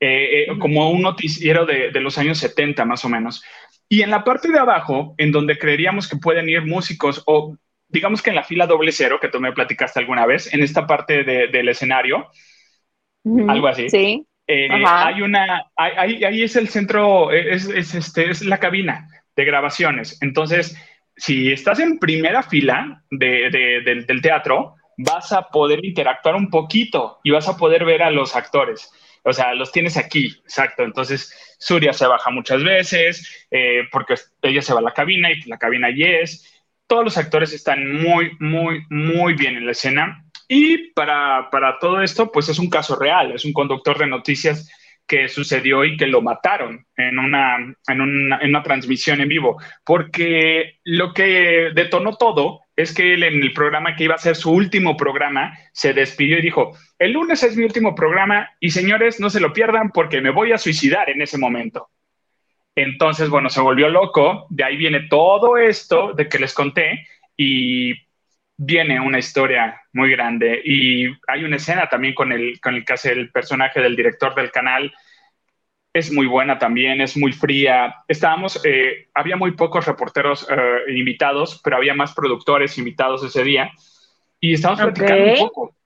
eh, eh, como un noticiero de, de, los años 70 más o menos. Y en la parte de abajo, en donde creeríamos que pueden ir músicos o digamos que en la fila doble cero que tú me platicaste alguna vez, en esta parte del escenario, algo así. Sí. Eh, hay una, ahí, ahí es el centro, es, es, este, es la cabina de grabaciones. Entonces, si estás en primera fila de, del teatro, vas a poder interactuar un poquito y vas a poder ver a los actores. O sea, los tienes aquí, exacto. Entonces, Surya se baja muchas veces eh, porque ella se va a la cabina y la cabina allí es todos los actores están muy, muy, muy bien en la escena. Y para, todo esto, pues es un caso real, es un conductor de noticias que sucedió y que lo mataron en una, en una, en una transmisión en vivo, porque lo que detonó todo es que él en el programa que iba a ser su último programa se despidió y dijo, el lunes es mi último programa y señores, no se lo pierdan porque me voy a suicidar en ese momento. Entonces, bueno, se volvió loco, de ahí viene todo esto de que les conté y viene una historia muy grande y hay una escena también con el, con el que hace el personaje del director del canal, es muy buena también, es muy fría. Estábamos, eh, había muy pocos reporteros eh, invitados, pero había más productores invitados ese día y estábamos platicando un poco.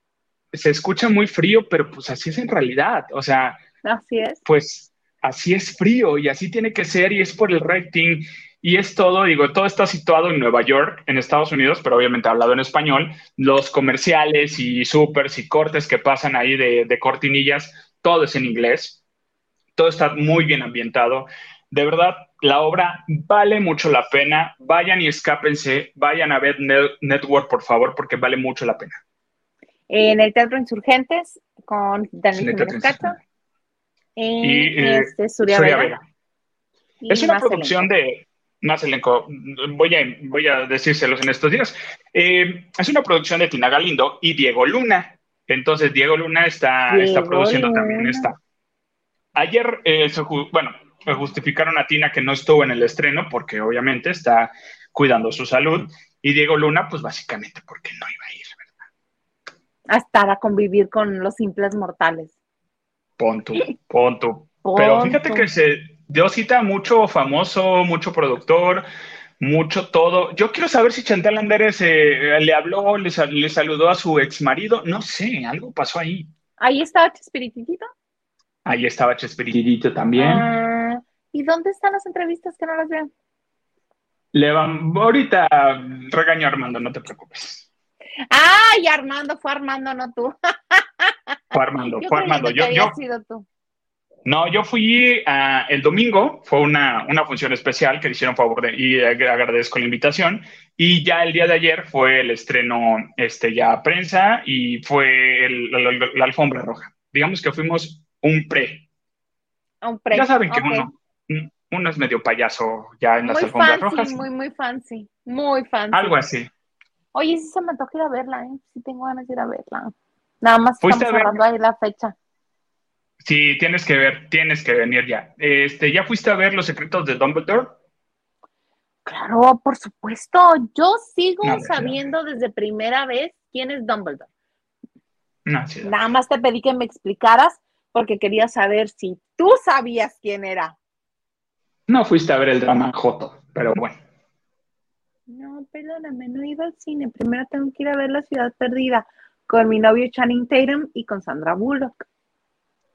Se escucha muy frío, pero pues así es en realidad, o sea, así es. Pues así es frío y así tiene que ser y es por el rating y es todo, digo, todo está situado en Nueva York, en Estados Unidos, pero obviamente hablado en español. Los comerciales y supers y cortes que pasan ahí de, de cortinillas, todo es en inglés. Todo está muy bien ambientado. De verdad, la obra vale mucho la pena. Vayan y escápense, vayan a ver Network, por favor, porque vale mucho la pena. En el Teatro Insurgentes con Daniel y eh, este, Surya, Vega. Es una producción de más elenco. Voy a, voy a decírselos en estos días. Eh, es una producción de Tina Galindo y Diego Luna. Entonces, Diego Luna está, está produciendo también esta. Ayer, eh, bueno, justificaron a Tina que no estuvo en el estreno porque obviamente está cuidando su salud. Y Diego Luna, pues básicamente porque no iba a ir, ¿verdad? A estar a convivir con los simples mortales. Pon tú, [laughs] pon Pero fíjate que se dio cita mucho famoso, mucho productor, mucho todo. Yo quiero saber si Chantal Anderes eh, le habló, le, le, saludó a su ex marido. No sé, algo pasó ahí. ¿Ahí estaba Chespiritito? Ahí estaba Chespiritito también. Ah, ¿Y dónde están las entrevistas que no las vean? Le van, ahorita regaño a Armando, no te preocupes. Ay, Armando, fue Armando, no tú. Fue [laughs] Armando, fue Armando. Yo, yo, No, yo fui ah, el domingo, fue una, una, función especial que hicieron favor de, y agradezco la invitación. Y ya el día de ayer fue el estreno, este, ya prensa y fue la, alfombra roja. Digamos que fuimos un pre. Un pre. Ya saben que uno, uno es medio payaso ya en las alfombras rojas. Muy, muy fancy, muy fancy. Algo así. Oye, sí se me antoja ir a verla, ¿eh? Sí tengo ganas de ir a verla. Nada más estamos cerrando ahí la fecha. Sí, tienes que ver, tienes que venir ya. Este, ¿ya fuiste a ver Los secretos de Dumbledore? Claro, por supuesto. Yo sigo sabiendo desde primera vez quién es Dumbledore. No, sí, Nada más te pedí que me explicaras porque quería saber si tú sabías quién era. No fuiste a ver el drama Joto, pero bueno. No, perdóname, no he ido al cine. Primero tengo que ir a ver La Ciudad Perdida con mi novio Channing Tatum y con Sandra Bullock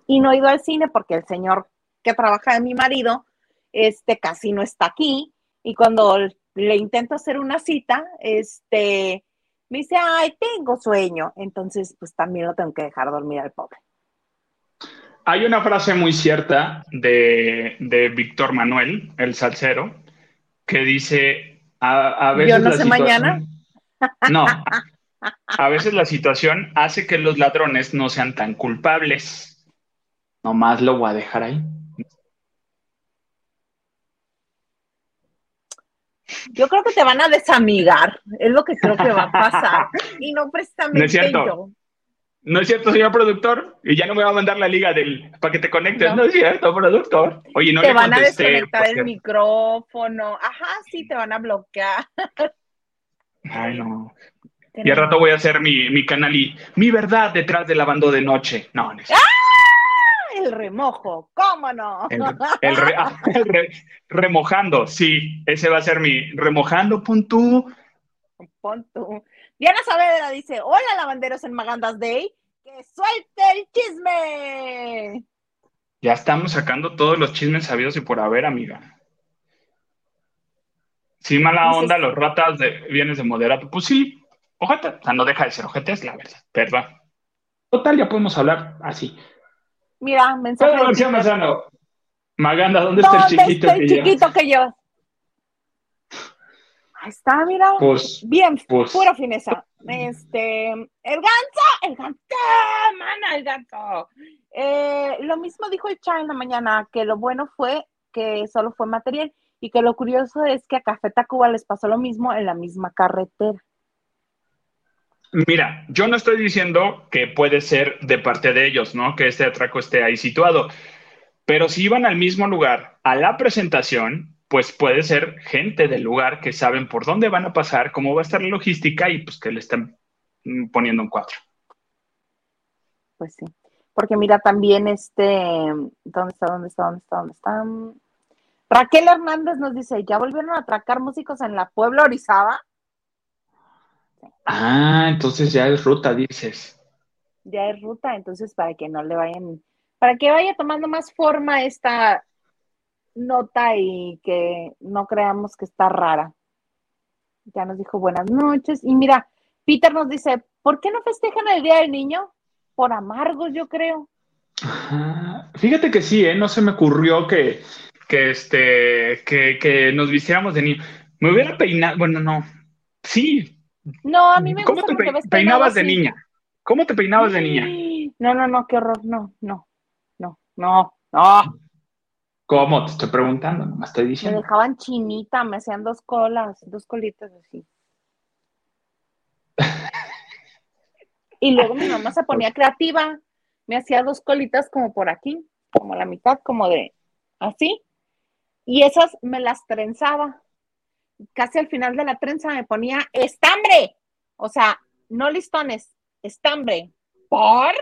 y no he ido al cine porque el señor que trabaja de mi marido, este casi no está aquí y cuando le intento hacer una cita, este me dice, ay, tengo sueño. Entonces, pues también lo tengo que dejar dormir al pobre. Hay una frase muy cierta de, de Víctor Manuel, el salsero, que dice, a, veces... Yo no sé mañana. [laughs] No, [laughs] a veces la situación hace que los ladrones no sean tan culpables. Nomás lo voy a dejar ahí. Yo creo que te van a desamigar, es lo que creo que va a pasar. [laughs] y no precisamente no es cierto. No es cierto, señor productor. Y ya no me va a mandar la liga del para que te conectes. No, es cierto, productor. Oye, no te van a desconectar el micrófono. Ajá, sí, te van a bloquear. Ay, no. Y al rato voy a hacer mi, mi canal y mi verdad detrás del lavando de noche. No, no ¡Ah! El remojo, ¿cómo no? El, ah, [laughs] remojando, sí, ese va a ser mi remojando, pon tú. Pon tú. Diana Saavedra dice, hola lavanderos en Magandas Day, que suelte el chisme. Ya estamos sacando todos los chismes sabidos y por haber, amiga. Sí, mala onda, los ratas de bienes de moderato. Pues sí, ojete, o sea, no deja de ser ojete, es la verdad, perdón. Total, ya podemos hablar así. Mira, mensaje. Maganda, ¿dónde, está el chiquito, el chiquito que yo? Ahí está, mira. Pues, Bien, pues. pura fineza. Este, el ganso, el ganso, mana, el ganso. Eh, lo mismo dijo el Cha en la mañana, que lo bueno fue que solo fue material y que lo curioso es que a Café Tacuba les pasó lo mismo en la misma carretera. Mira, yo no estoy diciendo que puede ser de parte de ellos, ¿no? Que este atraco esté ahí situado. Pero si iban al mismo lugar a la presentación, pues puede ser gente del lugar que saben por dónde van a pasar, cómo va a estar la logística y pues que le están mm, poniendo un cuatro. Pues sí. Porque mira, también este, ¿dónde está? ¿Dónde está? ¿Dónde está? ¿Dónde está? Raquel Hernández nos dice, ¿ya volvieron a atracar músicos en la Puebla Orizaba? Ah, entonces ya es ruta, dices. Ya es ruta, entonces para que no le vayan, para que vaya tomando más forma esta nota y que no creamos que está rara. Ya nos dijo buenas noches. Y mira, Peter nos dice, ¿por qué no festejan el Día del Niño? Por amargos, yo creo. Fíjate que sí, ¿eh? no se me ocurrió que, que, este, que, que nos vistiéramos de niño. Me hubiera peinado, bueno, no. Sí, no, a mí me gusta ¿Cómo te peinabas de niña? ¿Cómo te peinabas de niña? No, no, no, qué horror. No, no, no, no, no. ¿Cómo? Te estoy preguntando, no me estoy diciendo. Me dejaban chinita, me hacían dos colas, dos colitas así. [laughs] y luego mi mamá se ponía creativa, me hacía dos colitas como por aquí, como la mitad, como de así. Y esas me las trenzaba casi al final de la trenza me ponía estambre, o sea, no listones, estambre, por,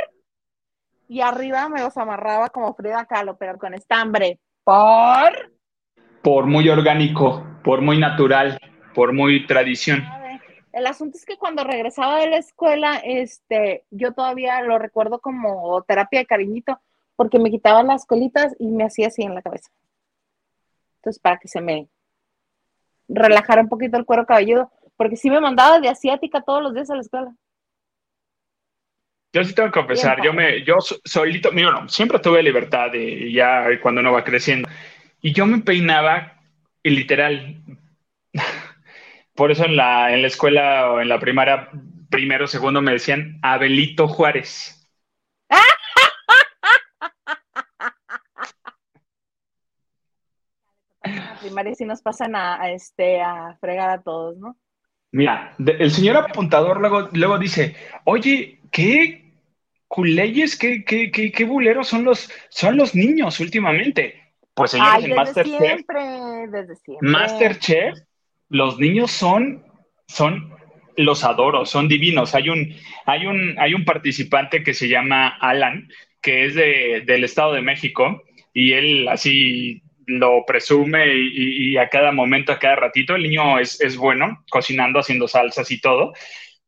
y arriba me los amarraba como Frida Kahlo, pero con estambre, por. Por muy orgánico, por muy natural, por muy tradición. El asunto es que cuando regresaba de la escuela, este, yo todavía lo recuerdo como terapia de cariñito, porque me quitaban las colitas y me hacía así en la cabeza. Entonces, para que se me relajar un poquito el cuero cabelludo, porque sí me mandaba de asiática todos los días a la escuela. Yo sí tengo que confesar, yo me, yo solito, mira, no, siempre tuve libertad y ya cuando uno va creciendo. Y yo me peinaba y literal. [laughs] Por eso en la, en la escuela o en la primaria, primero, segundo, me decían Abelito Juárez. la primaria sí nos pasan a, este, a fregar a todos, ¿no? Mira, el señor apuntador luego, luego dice, oye, ¿qué culeyes, qué, qué, qué, qué buleros son los, son los niños últimamente? Pues señores, Ay, desde siempre, desde siempre. Masterchef, los niños son, son, los adoro, son divinos. Hay un, hay un, hay un participante que se llama Alan, que es de, del Estado de México, y él así lo presume y, a cada momento, a cada ratito, el niño es, es bueno cocinando, haciendo salsas y todo.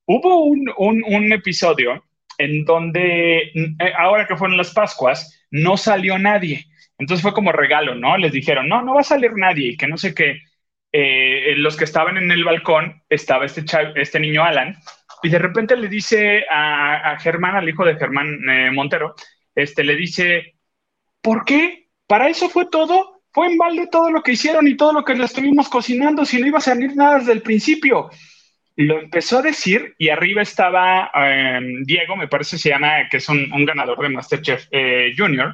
Hubo un, un, episodio en donde, eh, ahora que fueron las Pascuas, no salió nadie. Entonces fue como regalo, ¿no? Les dijeron, no, no va a salir nadie y que no sé qué. Eh, los que estaban en el balcón estaba este, este niño Alan y de repente le dice a, Germán, al hijo de Germán eh, Montero, este, le dice, ¿por qué? ¿Para eso fue todo? Fue en balde todo lo que hicieron y todo lo que le estuvimos cocinando, si no iba a salir nada desde el principio. Lo empezó a decir y arriba estaba em, Diego, me parece se llama, que es un, ganador de Masterchef eh, Junior,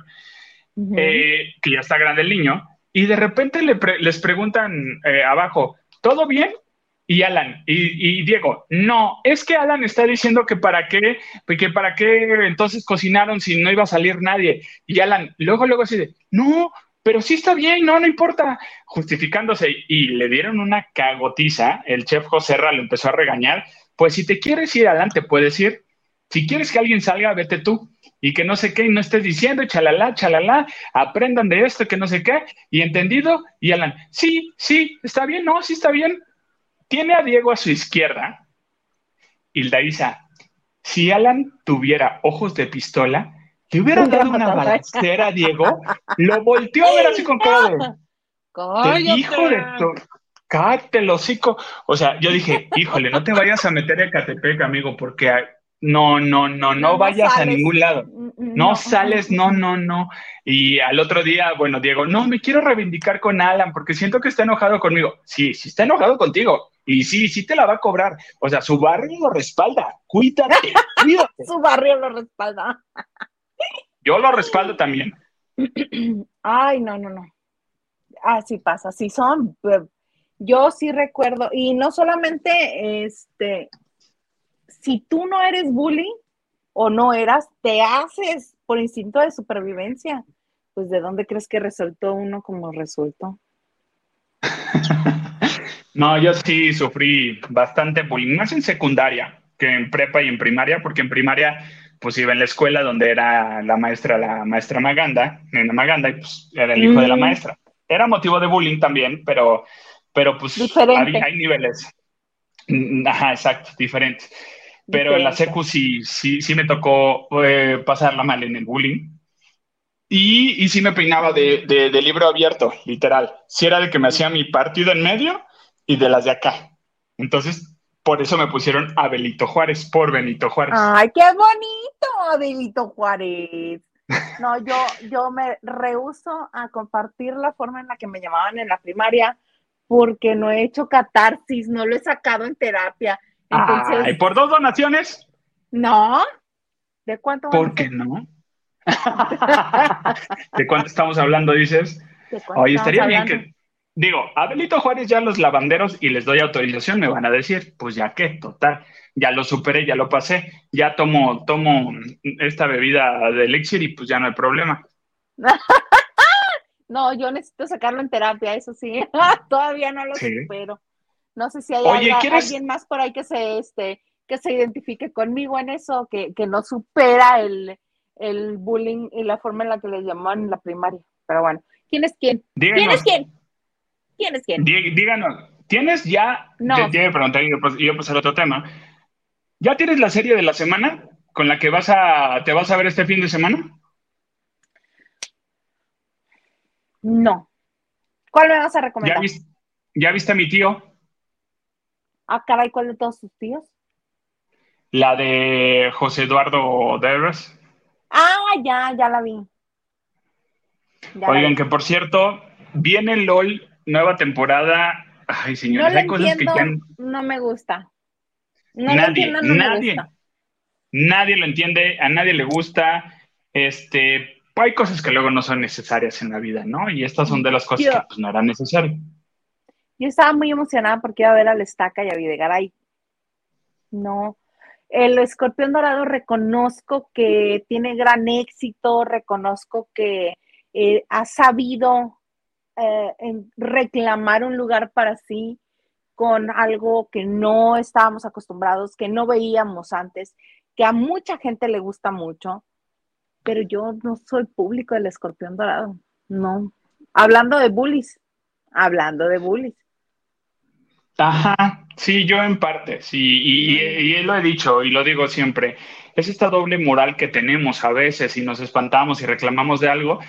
eh, que ya está grande el niño, y de repente les preguntan eh, abajo, ¿todo bien? Y Alan, y, y, Diego, no, es que Alan está diciendo que para qué, que para qué entonces cocinaron si no iba a salir nadie. Y Alan, luego, luego así de, no, pero sí está bien, no, no importa, justificándose y le dieron una cagotiza, el chef José Ra lo empezó a regañar, pues si te quieres ir adelante, puedes ir, si quieres que alguien salga, vete tú, y que no sé qué, y no estés diciendo, chalala, chalala, aprendan de esto, que no sé qué, y entendido, y Alan, sí, sí, está bien, no, sí está bien, tiene a Diego a su izquierda, y Daisa, si Alan tuviera ojos de pistola, te hubiera dado una balacera, Diego, lo volteó a ver así con cara de. hijo de tu. Cállate el hocico. O sea, yo dije, híjole, no te vayas a meter a Catepec, amigo, porque no, no, no, no, vayas a ningún lado. Mm, mm, no, sales, no, no, no. Y al otro día, bueno, Diego, no, me quiero reivindicar con Alan porque siento que está enojado conmigo. Sí, sí está enojado contigo. Y sí, sí te la va a cobrar. O sea, su barrio lo respalda. Cuídate, [laughs] cuídate. su barrio lo respalda. Yo lo respaldo también. [clears throat] Ay, no, no, no. Así pasa, así son. Yo sí recuerdo, y no solamente, este, si tú no eres bully o no eras, te haces por instinto de supervivencia. Pues ¿de dónde crees que resultó uno como resultó? [laughs] no, yo sí sufrí bastante bullying, más en secundaria que en prepa y en primaria, porque en primaria pues iba en la escuela donde era la maestra, la maestra Maganda, Nena Maganda, y pues era el hijo de la mm. maestra. Era motivo de bullying también, pero, pero pues hay, niveles. Mm, ajá, exacto, diferentes. Pero en la secu sí, sí, sí me tocó eh, pasarla mal en el bullying. Y, y sí me peinaba de, de, libro abierto, literal. Sí era de que me hacía mi partido en medio y de las de acá. Entonces por eso me pusieron a Benito Juárez, por Benito Juárez. ¡Ay, qué bonito, Benito Juárez! No, yo, yo me rehuso a compartir la forma en la que me llamaban en la primaria porque no he hecho catarsis, no lo he sacado en terapia. Entonces, ¿Y por dos donaciones? No. ¿De cuánto? ¿Por qué no? [laughs] ¿De cuánto estamos hablando, dices? Oye, estaría bien que Digo, a Juárez ya los lavanderos y les doy autorización, me van a decir, pues ya qué, total, ya lo superé, ya lo pasé, ya tomo, tomo esta bebida de elixir y pues ya no hay problema. [laughs] no, yo necesito sacarlo en terapia, eso sí, [laughs] todavía no lo supero. No sé si hay alguien más por ahí que se, este, que se identifique conmigo en eso, que, que no supera el, el bullying y la forma en la que le llamaban en la primaria. Pero bueno, ¿quién es quién? ¿Quién es quién? ¿Quién es quién? díganos, ¿tienes ya? No. Te, preguntar y yo, pues, yo pasar otro tema. ¿Ya tienes la serie de la semana con la que vas a, te vas a ver este fin de semana? No. ¿Cuál me vas a recomendar? ¿Ya, viste, a mi tío? Ah, caray, ¿cuál de todos sus tíos? La de José Eduardo Derbez. Ah, ya, ya la vi. Oigan, que por cierto, viene LOL, nueva temporada. Ay, señores, no hay cosas que ya... No me gusta. nadie, nadie, nadie lo entiende, a nadie le gusta. Este, hay cosas que luego no son necesarias en la vida, ¿no? Y estas son de las cosas que pues, no eran necesarias. Yo estaba muy emocionada porque iba a ver al Estaca y a Videgaray. No. El escorpión dorado reconozco que tiene gran éxito, reconozco que eh, ha sabido eh, reclamar un lugar para sí con algo que no estábamos acostumbrados, que no veíamos antes, que a mucha gente le gusta mucho, pero yo no soy público del escorpión dorado, no. Hablando de bullies, hablando de bullies. Ajá, sí, yo en parte, sí, y, y, lo he dicho y lo digo siempre, es esta doble moral que tenemos a veces y nos espantamos y reclamamos de algo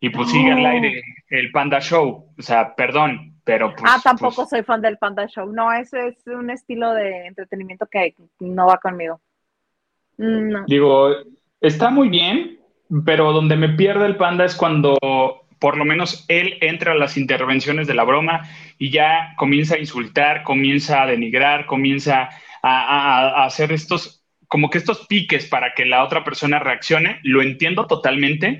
y pues sigue al aire el Panda Show, o sea, perdón, pero pues... Ah, tampoco pues soy fan del Panda Show, no, ese es un estilo de entretenimiento que no va conmigo. No. Digo, está muy bien, pero donde me pierde el Panda es cuando por lo menos él entra a las intervenciones de la broma y ya comienza a insultar, comienza a denigrar, comienza a, hacer estos, como que estos piques para que la otra persona reaccione. Lo entiendo totalmente,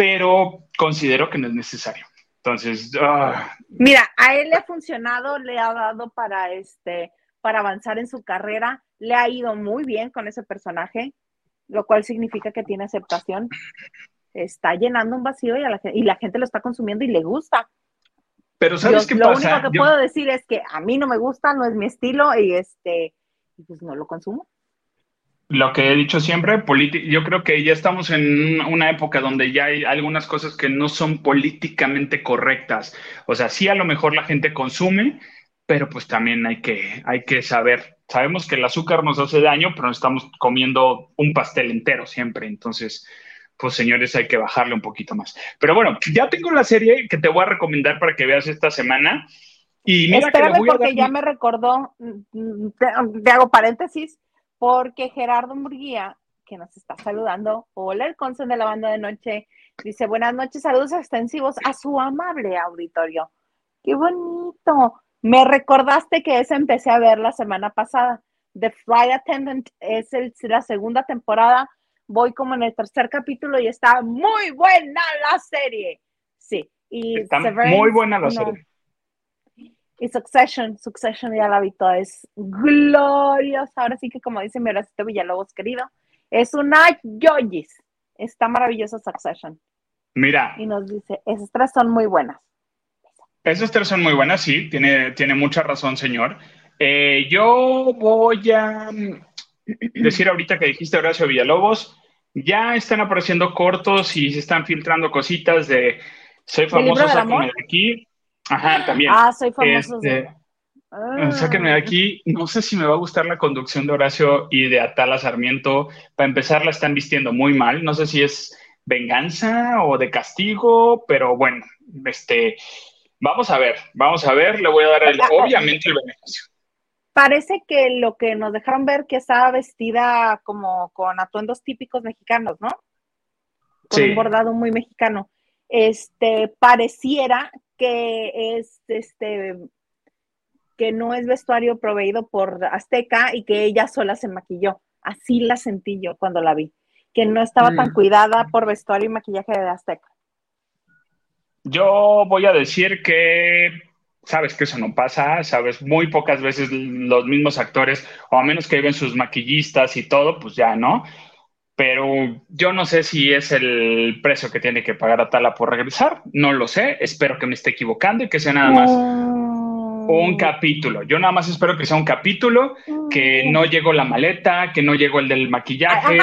pero considero que no es necesario. Entonces, ah. mira, a él le ha funcionado, le ha dado para este, para avanzar en su carrera, le ha ido muy bien con ese personaje, lo cual significa que tiene aceptación está llenando un vacío y, la, y la gente lo está consumiendo y le gusta. Pero ¿sabes qué lo pasa? Lo único que puedo decir es que a mí no me gusta, no es mi estilo y este, pues no lo consumo. Lo que he dicho siempre, yo creo que ya estamos en una época donde ya hay algunas cosas que no son políticamente correctas. O sea, sí a lo mejor la gente consume, pero pues también hay que, hay que saber. Sabemos que el azúcar nos hace daño, pero estamos comiendo un pastel entero siempre. Entonces, pues señores, hay que bajarle un poquito más. Pero bueno, ya tengo la serie que te voy a recomendar para que veas esta semana. Y mira Espérame porque ya me recordó, te, hago paréntesis, porque Gerardo Murguía, que nos está saludando, hola el consen de la banda de noche, dice buenas noches, saludos extensivos a su amable auditorio. Qué bonito. Me recordaste que esa empecé a ver la semana pasada. The Flight Attendant es la segunda temporada voy como en el tercer capítulo y está muy buena la serie. Sí, y está muy buena la serie. Y Succession, Succession ya la vi toda, es gloriosa. Ahora sí que como dice mi Horacito Villalobos querido, es una joyis. Está maravillosa Succession. Mira. Y nos dice, esas tres son muy buenas. Esas tres son muy buenas, sí, tiene, tiene mucha razón, señor. Eh, yo voy a [clears throat] decir ahorita que dijiste Horacio Villalobos, ya están apareciendo cortos y se están filtrando cositas de soy famoso, sáquenme de aquí. Ajá, también. Ah, soy famoso. Este, ah. Sáquenme de aquí. No sé si me va a gustar la conducción de Horacio y de Atala Sarmiento. Para empezar, la están vistiendo muy mal. No sé si es venganza o de castigo, pero bueno, este, vamos a ver, vamos a ver. Le voy a dar el, [laughs] obviamente el beneficio parece que lo que nos dejaron ver que estaba vestida como con atuendos típicos mexicanos, ¿no? Con un bordado muy mexicano. Este, pareciera que es este que no es vestuario proveído por Azteca y que ella sola se maquilló. Así la sentí yo cuando la vi, que no estaba tan mm. cuidada por vestuario y maquillaje de Azteca. Yo voy a decir que sabes que eso no pasa, sabes, muy pocas veces los mismos actores, o a menos que lleven sus maquillistas y todo, pues ya, ¿no? Pero yo no sé si es el precio que tiene que pagar Atala por regresar, no lo sé, espero que me esté equivocando y que sea nada más un capítulo. Yo nada más espero que sea un capítulo, que no llegó la maleta, que no llegó el del maquillaje.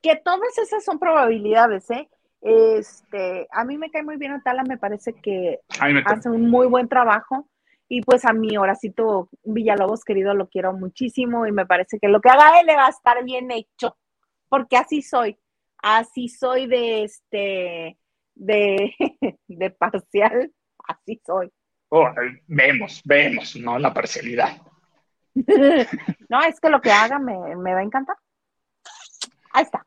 Que todas esas son probabilidades, ¿eh? Este, a mí me cae muy bien Atala, me parece que hace un muy buen trabajo. Y pues a mí, Horacito Villalobos, querido, lo quiero muchísimo y me parece que lo que haga él le va a estar bien hecho, porque así soy, así soy de este, de, [laughs] de parcial, así soy. Oh, vemos, vemos, ¿no? La parcialidad. [laughs] no, es que lo que haga me, me va a encantar. Ahí está.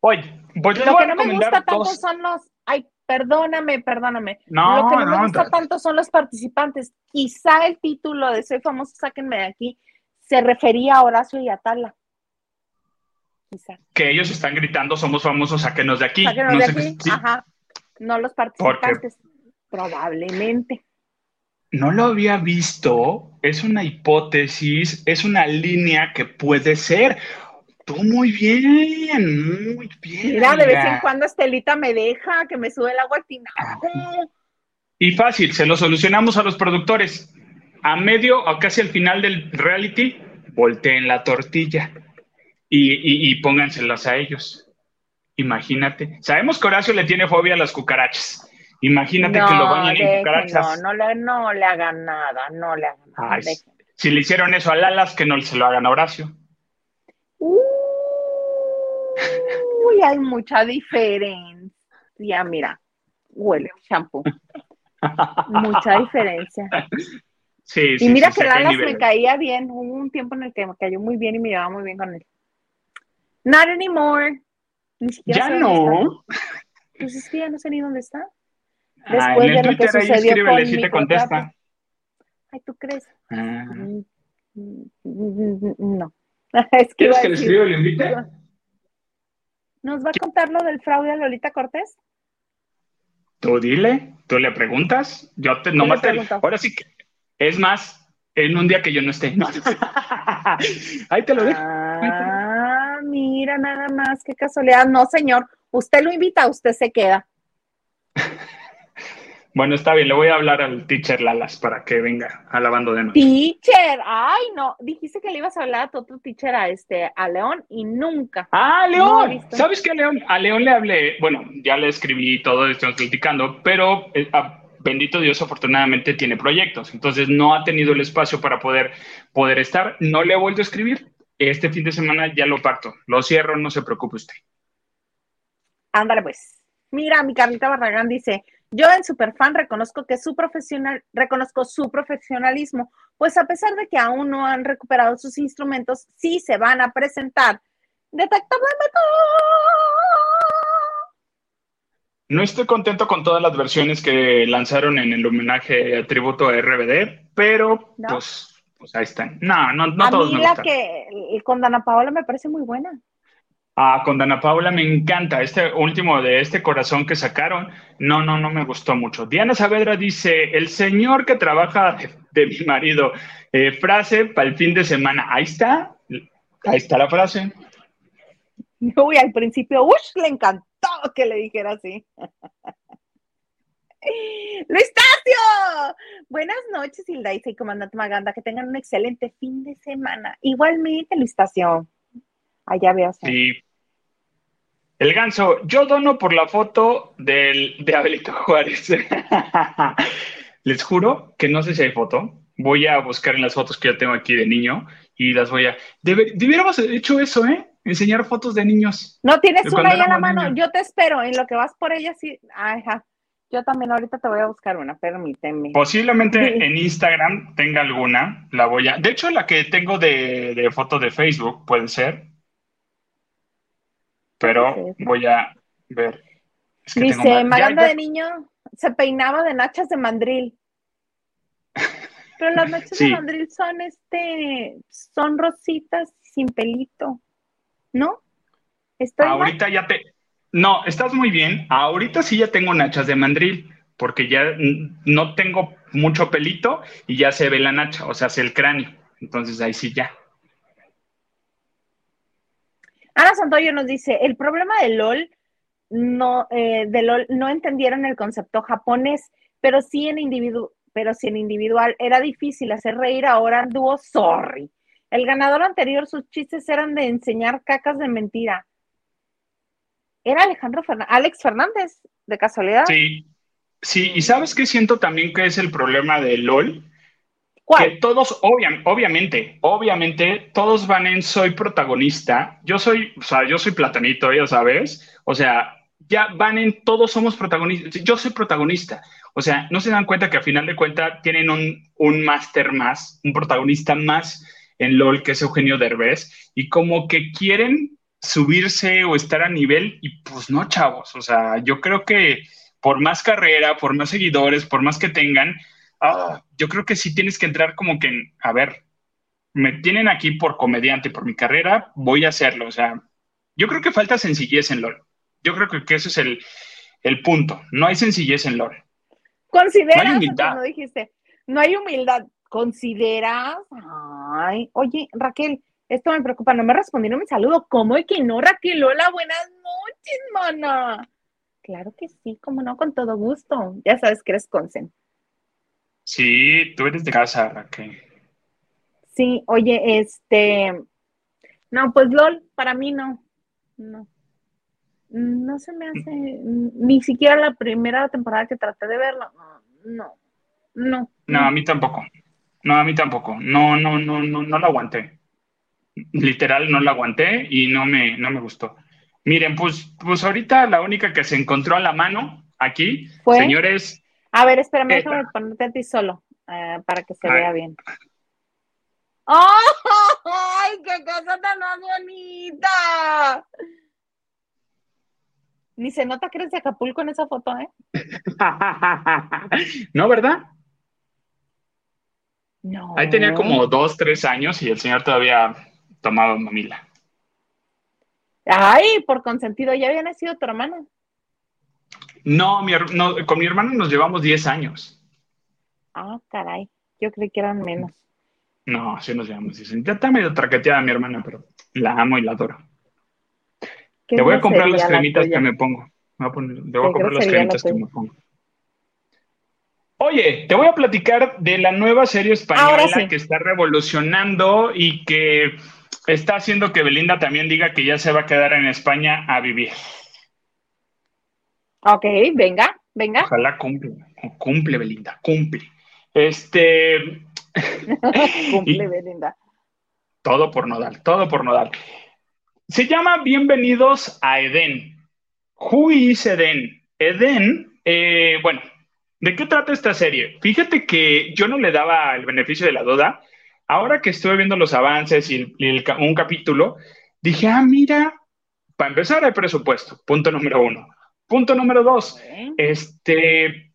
Oye, pues lo que no me gusta tanto son los. Ay, perdóname, perdóname. No, lo que no, no, me gusta no. tanto son los participantes. Quizá el título de Soy famoso, sáquenme de aquí, se refería a Horacio y Atala. Que ellos están gritando, somos famosos, sáquenos de aquí. Sáquenos No de aquí. Ajá. No los participantes. Probablemente. No lo había visto, es una hipótesis, es una línea que puede ser. Tú muy bien, muy bien. Mira, de vez en cuando Estelita me deja que me sube el agua al tinaco. Y fácil, se lo solucionamos a los productores. A medio o casi al final del reality, volteen la tortilla y, y, y pónganselas a ellos. Imagínate. Sabemos que Horacio le tiene fobia a las cucarachas. Imagínate que lo bañen en cucarachas. no, no le, no le hagan nada, no le hagan nada. Ay, si le hicieron eso a Lalas, que no se lo hagan a Horacio. Uy, hay mucha diferencia. Mira, huele a shampoo. Mucha diferencia. Sí, Y mira sí, que Lalas me caía bien. Hubo un tiempo en el que me cayó muy bien y me llevaba muy bien con él. Not anymore. Ni siquiera Ya no. Pues es que ya no sé ni dónde está. Ah, Después en de el lo que Twitter ahí escríbele si te contesta. Ay, ¿tú crees? Ah. Mm, mm, No. [laughs] Es que iba ¿Quieres que le escriba y le invite? ¿Nos va a contar lo del fraude a Lolita Cortés? Tú dile, tú le preguntas, yo te, nomás te, ahora sí que, es más, en un día que yo no esté, [laughs] no. ahí te lo dejo. Ah, mira, nada más, qué casualidad. No, señor, usted lo invita, usted se queda. [laughs] Bueno, está bien, le voy a hablar al teacher Lalas para que venga a la banda de noche. Teacher, ay, no, dijiste que le ibas a hablar a tu otro teacher, a este, a León, y nunca. Ah, León. ¿sabes qué, León? A León le hablé, bueno, ya le escribí todo, estamos platicando, pero eh, ah, bendito Dios, afortunadamente tiene proyectos, entonces no ha tenido el espacio para poder, poder estar. No le he vuelto a escribir. Este fin de semana ya lo parto, lo cierro, no se preocupe usted. Ándale, pues. Mira, mi Carlita Barragán dice, yo en Superfan reconozco que su profesional, reconozco su profesionalismo, pues a pesar de que aún no han recuperado sus instrumentos, sí se van a presentar. Detectable No estoy contento con todas las versiones que lanzaron en el homenaje a tributo a RBD, pero ¿No? pues, pues ahí están. No, no, no a todos mí me la gustan. que con Dana Paola me parece muy buena. Ah, con Dana Paula me encanta. Este último de este corazón que sacaron, no, no, no me gustó mucho. Diana Saavedra dice, el señor que trabaja de, de mi marido, eh, frase para el fin de semana. Ahí está, ahí está la frase. Uy, al principio, ush, le encantó que le dijera así. [laughs] Luis Tacio, buenas noches, Hilda y comandante Maganda, que tengan un excelente fin de semana. Igualmente, Luis Tacio. Allá veo. Sí. El ganso, yo dono por la foto del, de Abelito Juárez. [laughs] Les juro que no sé si hay foto. Voy a buscar en las fotos que yo tengo aquí de niño y las voy a... Debe- debiéramos haber hecho eso, ¿eh? Enseñar fotos de niños. No tienes una ahí a la mano. Yo te espero. En lo que vas por ella, sí. Ajá. Yo también ahorita te voy a buscar una, permíteme. Posiblemente Sí. en Instagram tenga alguna. La voy a... De hecho, la que tengo de, de foto de Facebook puede ser. Pero voy a ver. Es que tengo Dice, ya- Maganda ya- de niño se peinaba de nachas de mandril. [laughs] Pero las nachas Sí. de mandril son este, son rositas sin pelito, ¿no? Estoy mal? Ahorita ya te... No, estás muy bien. Ahorita sí ya tengo nachas de mandril, porque ya no tengo mucho pelito y ya se ve la nacha, o sea, se el cráneo. Entonces ahí sí ya. Ana Santoyo nos dice, el problema de LOL no, eh, de LOL no entendieron el concepto japonés, pero sí en individu pero sí en individual era difícil hacer reír ahora dúo, sorry. El ganador anterior, sus chistes eran de enseñar cacas de mentira. Era Alejandro Fernández, Alex Fernández, de casualidad. Sí. Sí, y ¿sabes qué siento también que es el problema de LOL? Que ¿Cuál? todos, obvia- obviamente, obviamente, todos van en soy protagonista. Yo soy, o sea, yo soy platanito, ya sabes. O sea, ya van en todos somos protagonistas. Yo soy protagonista. O sea, no se dan cuenta que a final de cuentas tienen un, un máster más, un protagonista más en LOL, que es Eugenio Derbez, y como que quieren subirse o estar a nivel, y pues no, chavos, o sea, yo creo que por más carrera, por más seguidores, por más que tengan, ah, yo creo que sí tienes que entrar como que, a ver, me tienen aquí por comediante, por mi carrera, voy a hacerlo, o sea, yo creo que falta sencillez en LOL. Yo creo que, ese es el, el punto. No hay sencillez en LOL. ¿Consideras? No hay humildad. No dijiste, no hay humildad. ¿Consideras? Ay, oye, Raquel, esto me preocupa, no me respondieron mi saludo. ¿Cómo es que no, Raquel? Hola, buenas noches, mana. Claro que sí, como no, con todo gusto. Ya sabes que eres consen. Sí, tú eres de casa, Raquel. Sí, oye, este. No, pues LOL, para mí no. No. No se me hace, ni siquiera la primera temporada que traté de verlo. No, no. No, a mí tampoco. No, a mí tampoco. No, no, no, no, no la aguanté. Literal, no la aguanté y no me, no me gustó. Miren, pues, pues ahorita la única que se encontró a la mano aquí, señores. A ver, espérame, déjame ponerte a ti solo eh, para que se vea bien. [laughs] ¡Ay, qué cosa tan más bonita! Ni se nota que eres de Acapulco en esa foto, ¿eh? [laughs] no, ¿verdad? No. Ahí tenía como dos, tres años y el señor todavía tomaba mamila. Ay, por consentido, ¿ya había nacido tu hermano? No, con mi hermano nos llevamos diez años. Ah, caray. Yo creí que eran menos. No, sí nos llevamos 10 años. Ya está medio traqueteada mi hermana, pero la amo y la adoro. Te voy a comprar las cremitas que me pongo. voy a poner, te voy a comprar las cremitas que me pongo. Oye, te voy a platicar de la nueva serie española que está revolucionando y que está haciendo que Belinda también diga que ya se va a quedar en España a vivir. Ok, venga, venga. Ojalá cumple, cumple Belinda, cumple. Este. [laughs] cumple [laughs] Belinda. Todo por nodal, todo por nodal. Se llama Bienvenidos a Edén. Who is Edén? Edén, eh, bueno, ¿de qué trata esta serie? Fíjate que yo no le daba el beneficio de la duda. Ahora que estuve viendo los avances y, un capítulo, dije, ah, mira, para empezar hay presupuesto, punto número uno. Punto número dos, este,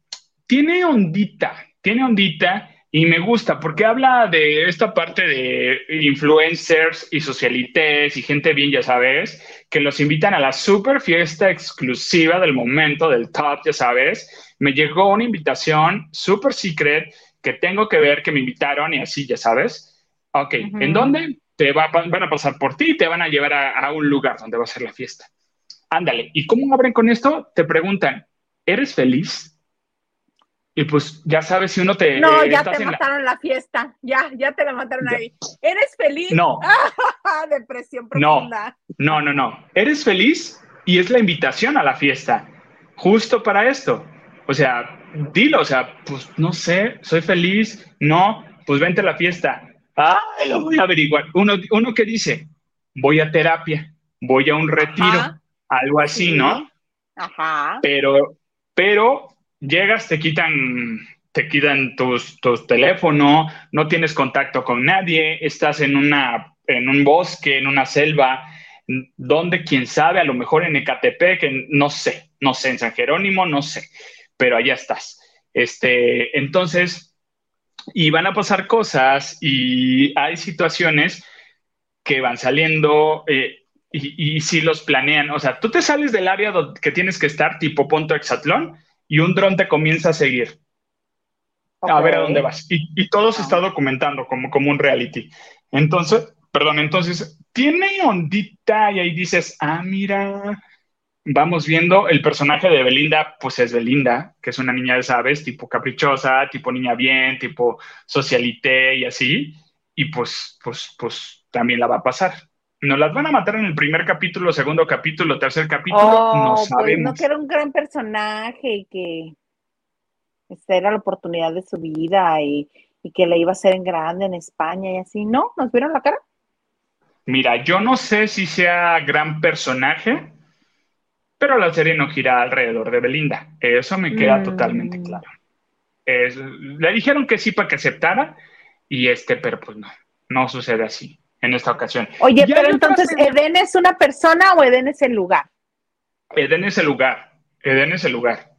tiene ondita, tiene ondita y me gusta porque habla de esta parte de influencers y socialites y gente bien, ya sabes, que los invitan a la super fiesta exclusiva del momento, del top, ya sabes. Me llegó una invitación super secret que tengo que ver, que me invitaron y así, ya sabes. Ok, ¿en dónde? Te van a pasar por ti y te van a llevar a, a un lugar donde va a ser la fiesta. Ándale, ¿y cómo abren con esto? Te preguntan, ¿eres feliz? Y pues ya sabes, si uno te. No, ya te mataron la... fiesta. Ya, ya te la mataron ahí. ¿Eres feliz? No. [laughs] Depresión profunda. No, no, no, Eres feliz y es la invitación a la fiesta. Justo para esto. O sea, dilo, o sea, pues no sé, soy feliz. No, pues vente a la fiesta. Ah, lo voy a averiguar. Uno, uno que dice, voy a terapia, voy a un retiro, algo así, ¿no? Ajá. Pero, pero llegas, te quitan, te quitan tus, tus teléfono, no tienes contacto con nadie, estás en, una, en un bosque, en una selva, donde quién sabe, a lo mejor en Ecatepec, no sé, no sé, en San Jerónimo, no sé, pero allá estás. Este, entonces, y van a pasar cosas y hay situaciones que van saliendo eh, y, y, si los planean, o sea, tú te sales del área que tienes que estar, tipo Ponto Exatlón, y un dron te comienza a seguir. A ver a dónde vas. Y, todo se está ah. documentando como, como un reality. Entonces, perdón, entonces tiene ondita y ahí dices, ah, mira, vamos viendo el personaje de Belinda, pues es Belinda, que es una niña, de sabes, tipo caprichosa, tipo niña bien, tipo socialité y así. Y pues, pues, pues también la va a pasar. ¿Nos las van a matar en el primer capítulo, segundo capítulo, tercer capítulo? no pues, sabemos. no que era un gran personaje y que esta era la oportunidad de su vida y, que le iba a hacer en grande en España y así. ¿No? ¿Nos vieron la cara? Mira, yo no sé si sea gran personaje, pero la serie no gira alrededor de Belinda. Eso me queda mm. totalmente claro. le dijeron que sí para que aceptara y este, pero pues no. no sucede así en esta ocasión. Oye, pero entonces, ¿Eden es una persona o Eden es el lugar? Eden es el lugar, Eden es el lugar.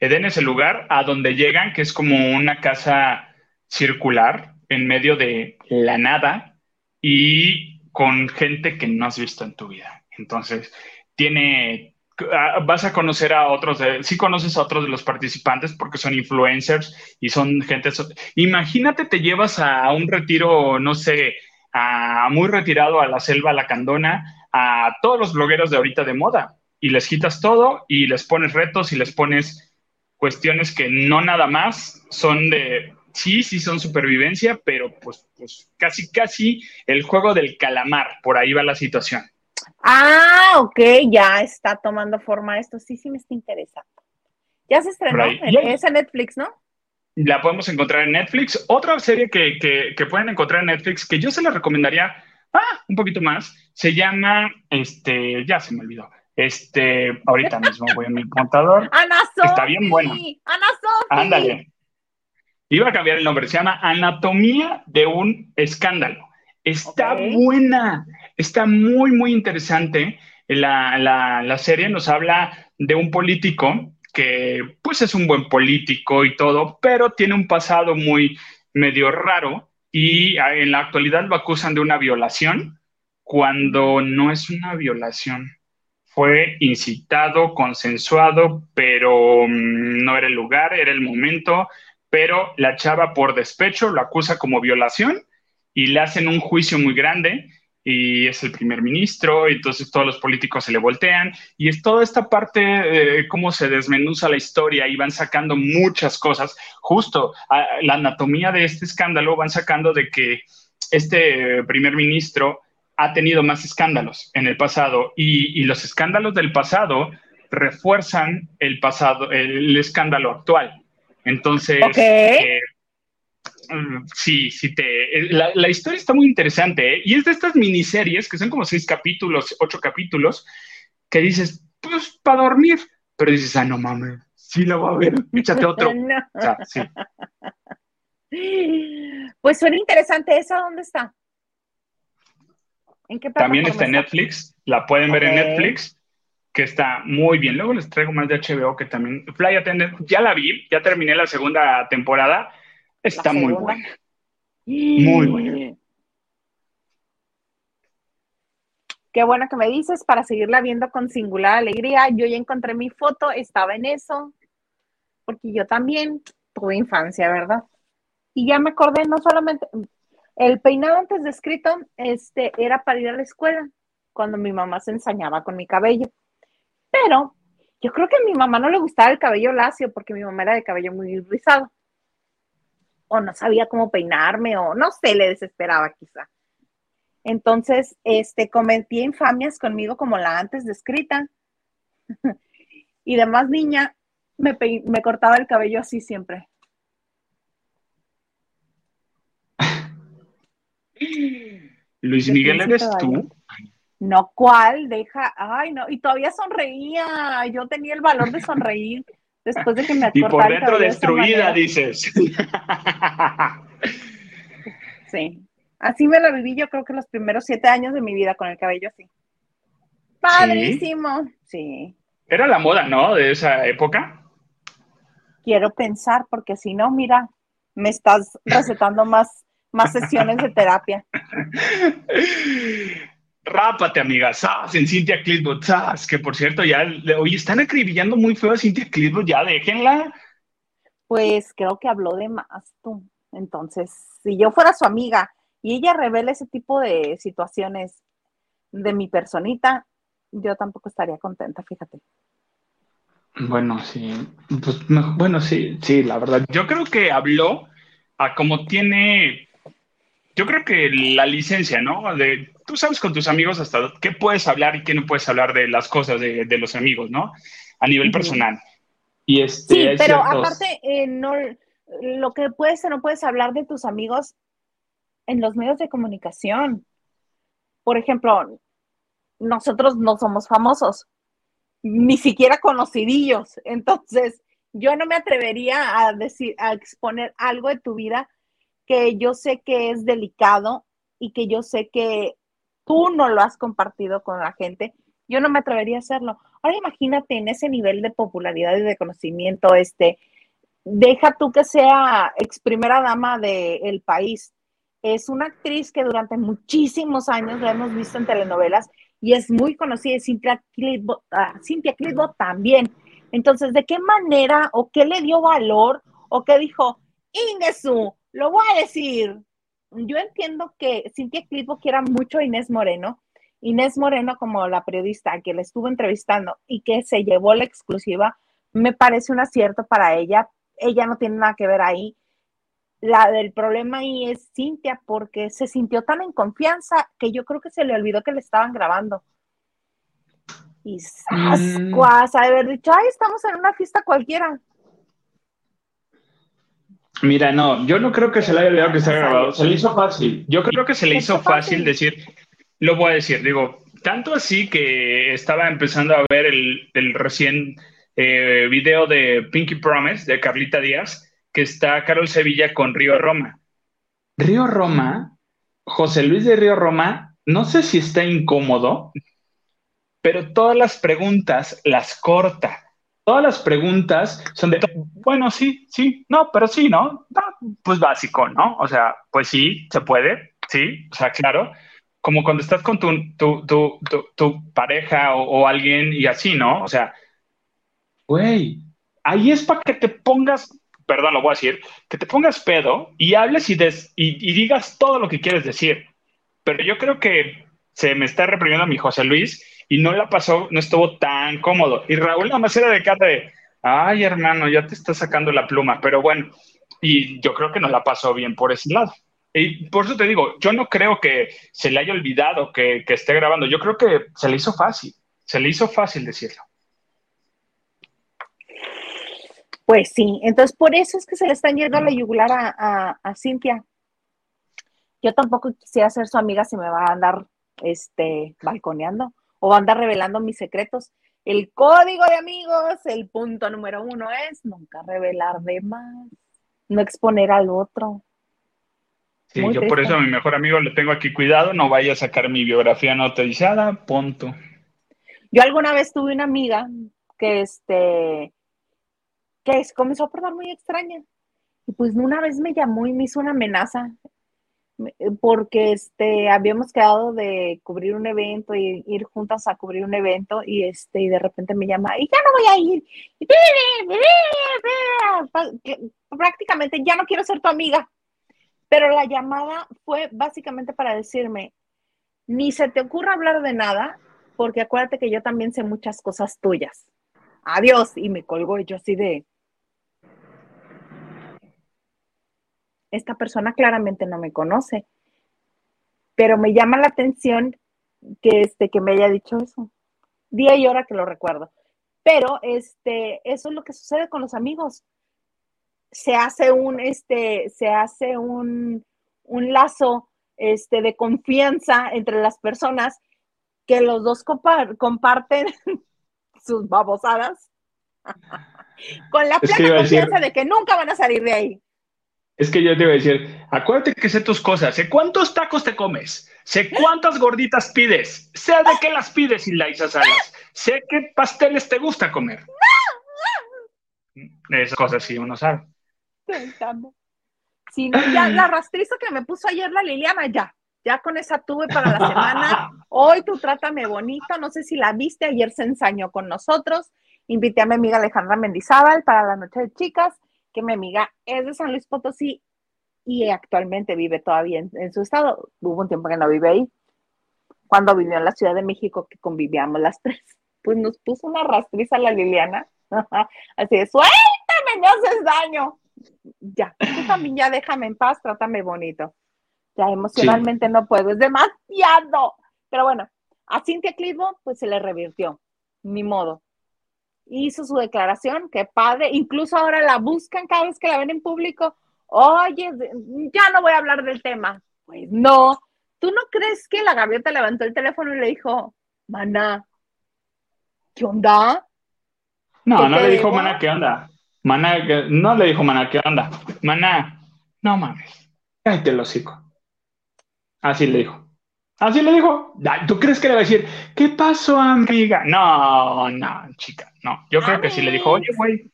Eden es el lugar a donde llegan, que es como una casa circular en medio de la nada y con gente que no has visto en tu vida. Entonces, tiene, ah, vas a conocer a otros, de, sí conoces a otros de los participantes porque son influencers y son gente, imagínate te llevas a un retiro, no sé, a, muy retirado a la selva lacandona, a todos los blogueros de ahorita de moda y les quitas todo y les pones retos y les pones cuestiones que no nada más son de, sí, sí son supervivencia, pero pues, pues casi, casi el juego del calamar, por ahí va la situación. Ah, ok, ya está tomando forma esto, sí, sí me está interesando. Ya se estrenó, es en Netflix, ¿no? La podemos encontrar en Netflix. Otra serie que, que, pueden encontrar en Netflix, que yo se la recomendaría ah, un poquito más, se llama, este, ya se me olvidó. Este, ahorita [laughs] mismo voy a mi contador. Ana Está bien bueno. Ana Sophie. Ándale. Iba a cambiar el nombre, se llama Anatomía de un escándalo. Está buena, está muy, muy interesante. La, la, la serie nos habla de un político que pues es un buen político y todo, pero tiene un pasado muy medio raro y ah, en la actualidad lo acusan de una violación cuando no es una violación. Fue incitado, consensuado, pero mm, no era el lugar, era el momento, pero la chava por despecho lo acusa como violación y le hacen un juicio muy grande y es el primer ministro, y entonces todos los políticos se le voltean, y es toda esta parte, de cómo se desmenuza la historia y van sacando muchas cosas. Justo la anatomía de este escándalo van sacando de que este primer ministro ha tenido más escándalos en el pasado, y, los escándalos del pasado refuerzan el pasado, el, escándalo actual. Entonces, eh, Mm, sí, sí, te. Eh, la, historia está muy interesante, ¿eh? Y es de estas miniseries, que son como seis capítulos, ocho capítulos, que dices, pues para dormir, pero dices, ah, no mames, sí la voy a ver, échate otro. [laughs] Pues suena interesante, ¿esa dónde está? ¿En qué También está en Netflix, la pueden ver en Netflix, que está muy bien. Luego les traigo más de HBO que también. Fly Attendant, ya la vi, ya terminé la segunda temporada Está muy buena. Muy buena. Qué bueno que me dices para seguirla viendo con singular alegría. Yo ya encontré mi foto, estaba en eso, porque yo también tuve infancia, ¿verdad? Y ya me acordé, no solamente, el peinado antes descrito, este, era para ir a la escuela, cuando mi mamá se ensañaba con mi cabello. Pero yo creo que a mi mamá no le gustaba el cabello lacio, porque mi mamá era de cabello muy rizado o no sabía cómo peinarme o no sé, le desesperaba quizá. Entonces, este, cometí infamias conmigo como la antes descrita. [laughs] y de más niña, me, me cortaba el cabello así siempre. [laughs] Luis Miguel, ¿eres tú? No, ¿cuál? Deja, ay, no, y todavía sonreía, yo tenía el valor de sonreír. Después de que me Y por dentro destruida, dices. [laughs] Sí. Así me lo viví yo creo que los primeros siete años de mi vida con el cabello así. Padrísimo. Sí. Era la moda, ¿no? De esa época. Quiero pensar, porque si no, mira, me estás recetando más, más sesiones de terapia. [laughs] Rápate, amiga, ¡Sas! En Cintia Clitwood, ¡Sas! Que por cierto, ya hoy están acribillando muy feo a Cintia Clitwood, ya déjenla. Pues creo que habló de más tú. Entonces, si yo fuera su amiga y ella revela ese tipo de situaciones de mi personita, yo tampoco estaría contenta, fíjate. Bueno, sí, pues, bueno, sí, sí, la verdad. Yo creo que habló a como tiene, yo creo que la licencia, ¿no? De tú sabes con tus amigos hasta qué puedes hablar y qué no puedes hablar de las cosas de, los amigos, ¿no? A nivel personal. Y este, sí, pero aparte, eh, no, lo que puedes o no puedes hablar de tus amigos en los medios de comunicación. Por ejemplo, nosotros no somos famosos, ni siquiera conocidillos. Entonces, yo no me atrevería a decir, a exponer algo de tu vida que yo sé que es delicado y que yo sé que tú no lo has compartido con la gente, yo no me atrevería a hacerlo. Ahora imagínate en ese nivel de popularidad y de conocimiento, este, deja tú que sea ex primera dama del país. Es una actriz que durante muchísimos años la hemos visto en telenovelas y es muy conocida, Cintia Clitbo, ah, Cintia también. Entonces, ¿de qué manera o qué le dio valor o qué dijo, Ingesu, lo voy a decir? Yo entiendo que Cintia Clitbo quiera mucho a Inés Moreno, Inés Moreno como la periodista que la estuvo entrevistando y que se llevó la exclusiva, me parece un acierto para ella. Ella no tiene nada que ver ahí. La del problema ahí es Cintia porque se sintió tan en confianza que yo creo que se le olvidó que le estaban grabando. Y sascuas, mm. haber dicho, ay, estamos en una fiesta cualquiera. Mira, no, yo no creo que se le haya olvidado que está grabado. Se le hizo fácil. Yo creo que se le hizo fácil decir, lo voy a decir, digo, tanto así que estaba empezando a ver el, recién eh, video de Pinky Promise de Carlita Díaz, que está Carol Sevilla con Río Roma. Río Roma, José Luis de Río Roma, no sé si está incómodo, pero todas las preguntas las corta. Todas las preguntas son de, bueno, sí, sí, no, pero sí, ¿no? pues básico, ¿no? O sea, pues sí, se puede, sí, o sea, claro como cuando estás con tu, tu, tu, tu pareja o, alguien y así, ¿no? O sea, güey, ahí es para que te pongas, perdón, lo voy a decir, que te pongas pedo y hables y, des, y, digas todo lo que quieres decir. Pero yo creo que se me está reprimiendo mi José Luis y no la pasó, no estuvo tan cómodo. Y Raúl nada más era de cara de, ay hermano, ya te está sacando la pluma, pero bueno, y yo creo que no la pasó bien por ese lado. Y por eso te digo, yo no creo que se le haya olvidado que, esté grabando. Yo creo que se le hizo fácil. Se le hizo fácil decirlo. Pues sí, entonces por eso es que se le están yendo a la yugular a, a, Cintia. Yo tampoco quisiera ser su amiga si me va a andar este, balconeando o andar revelando mis secretos. El código de amigos, el punto número uno es nunca revelar de más, no exponer al otro. Sí, yo por eso a mi mejor amigo le tengo aquí cuidado, no vaya a sacar mi biografía no autorizada, punto. Yo alguna vez tuve una amiga que este que comenzó a portar muy extraña. Y pues una vez me llamó y me hizo una amenaza porque este habíamos quedado de cubrir un evento y ir juntas a cubrir un evento y este y de repente me llama y ya no voy a ir. prácticamente ya no quiero ser tu amiga. Pero la llamada fue básicamente para decirme, ni se te ocurra hablar de nada, porque acuérdate que yo también sé muchas cosas tuyas. Adiós. Y me colgó y yo así de... Esta persona claramente no me conoce, pero me llama la atención que, este, que me haya dicho eso. Día y hora que lo recuerdo. Pero este, eso es lo que sucede con los amigos se hace un, este, se hace un, lazo este, de confianza entre las personas que los dos comparten [laughs] sus babosadas [laughs] con la plena confianza de que nunca van a salir de ahí. Es que yo te iba a decir, acuérdate que sé tus cosas, sé cuántos tacos te comes, sé cuántas gorditas pides, sé de qué las pides la Salas, sé qué pasteles te gusta comer. Esas cosas sí uno sabe. Si no, ya la rastriza que me puso ayer la Liliana, ya. Ya con esa tuve para la semana. Hoy tú trátame bonito. No sé si la viste. Ayer se ensañó con nosotros. Invité a mi amiga Alejandra Mendizábal para la noche de chicas, que mi amiga es de San Luis Potosí y actualmente vive todavía en, su estado. Hubo un tiempo que no vive ahí. Cuando vivió en la Ciudad de México, que convivíamos las tres, pues nos puso una rastriza la Liliana. [laughs] Así de, suéltame, no haces daño ya, tú también ya déjame en paz, trátame bonito. Ya emocionalmente no puedo, es demasiado. Pero bueno, a Cintia Clitbo pues se le revirtió, ni modo. Hizo su declaración, qué padre, incluso ahora la buscan cada vez que la ven en público. Oye, ya no voy a hablar del tema. Pues no, ¿tú no crees que la gaviota levantó el teléfono y le dijo, Mana, ¿qué onda? No, no le dijo, Mana, ¿qué onda? Maná, no le dijo Maná, ¿qué onda? Maná, no mames. Cállate lo hocico. Así le dijo. Así le dijo. ¿Tú crees que le va a decir, qué pasó, amiga? No, no, chica, no. Yo creo que sí le dijo, oye, güey.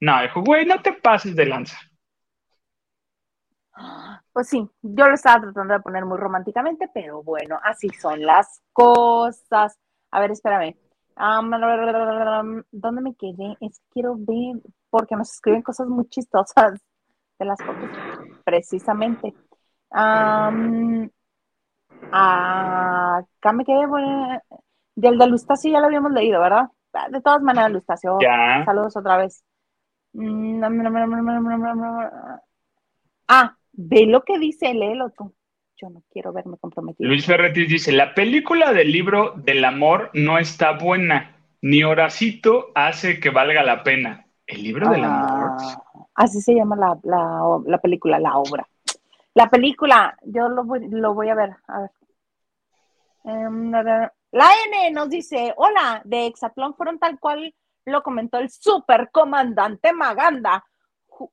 No, dijo, güey, no te pases de lanza. Pues sí, yo lo estaba tratando de poner muy románticamente, pero bueno, así son las cosas. A ver, espérame. ¿Dónde me quedé? Es que quiero ver, porque nos escriben cosas muy chistosas de las fotos, precisamente. Acá me quedé, bueno, del de Lustacio ya lo habíamos leído, ¿verdad? De todas maneras, Lustacio, saludos otra vez. Ah, ve lo que dice, léelo tú. Yo no quiero verme comprometido. Luis Ferretis dice, la película del libro del amor no está buena, ni Horacito hace que valga la pena. El libro del amor. Ah, así se llama la, película, la obra. La película, yo lo voy, a ver. A ver. Em, la N nos dice, hola, de Exatlón fueron tal cual lo comentó el supercomandante Maganda.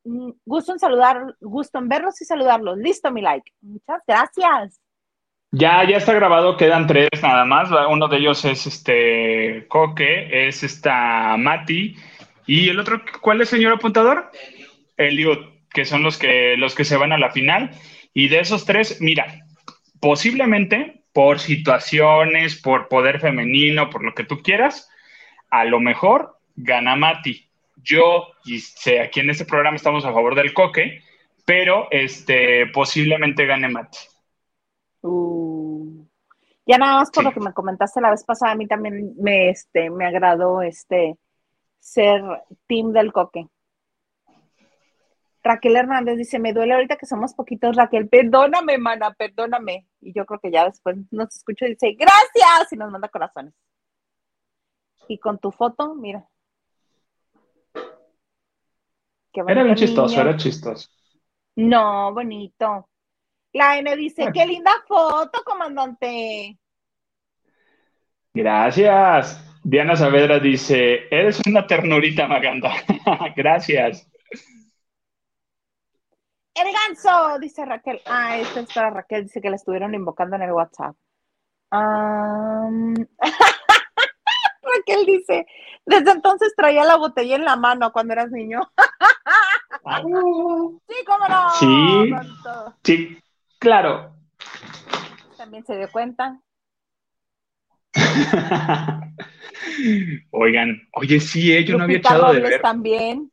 Mm, gusto en saludar, gusto en verlos y saludarlos. Listo, mi like. Muchas gracias. Ya, ya está grabado, quedan tres nada más. Uno de ellos es este Coque, es esta Mati. ¿Y el otro cuál es, señor apuntador? Eliud, que son los que, los que se van a la final. Y de esos tres, mira, posiblemente por situaciones, por poder femenino, por lo que tú quieras, a lo mejor gana Mati yo y sé, aquí en este programa estamos a favor del coque, pero este, posiblemente gane Mati. Uh, ya nada más por lo que me comentaste la vez pasada, a mí también me, este, me agradó este, ser team del coque. Raquel Hernández dice, me duele ahorita que somos poquitos, Raquel, perdóname, mana, perdóname. Y yo creo que ya después nos escucha y dice, gracias, y nos manda corazones. Y con tu foto, mira, era bien chistoso, era chistoso. No, bonito. La N dice, qué linda foto, comandante. Gracias. Diana Saavedra dice, eres una ternurita, Maganda. [laughs] Gracias. El ganso, dice Raquel. Ah, esta es para Raquel, dice que la estuvieron invocando en el WhatsApp. [laughs] Raquel dice, desde entonces traía la botella en la mano cuando eras niño. sí, cómo no. Sí, sí, claro. También se dio cuenta. [laughs] Oigan, oye, sí, eh, yo no había echado de ver. también.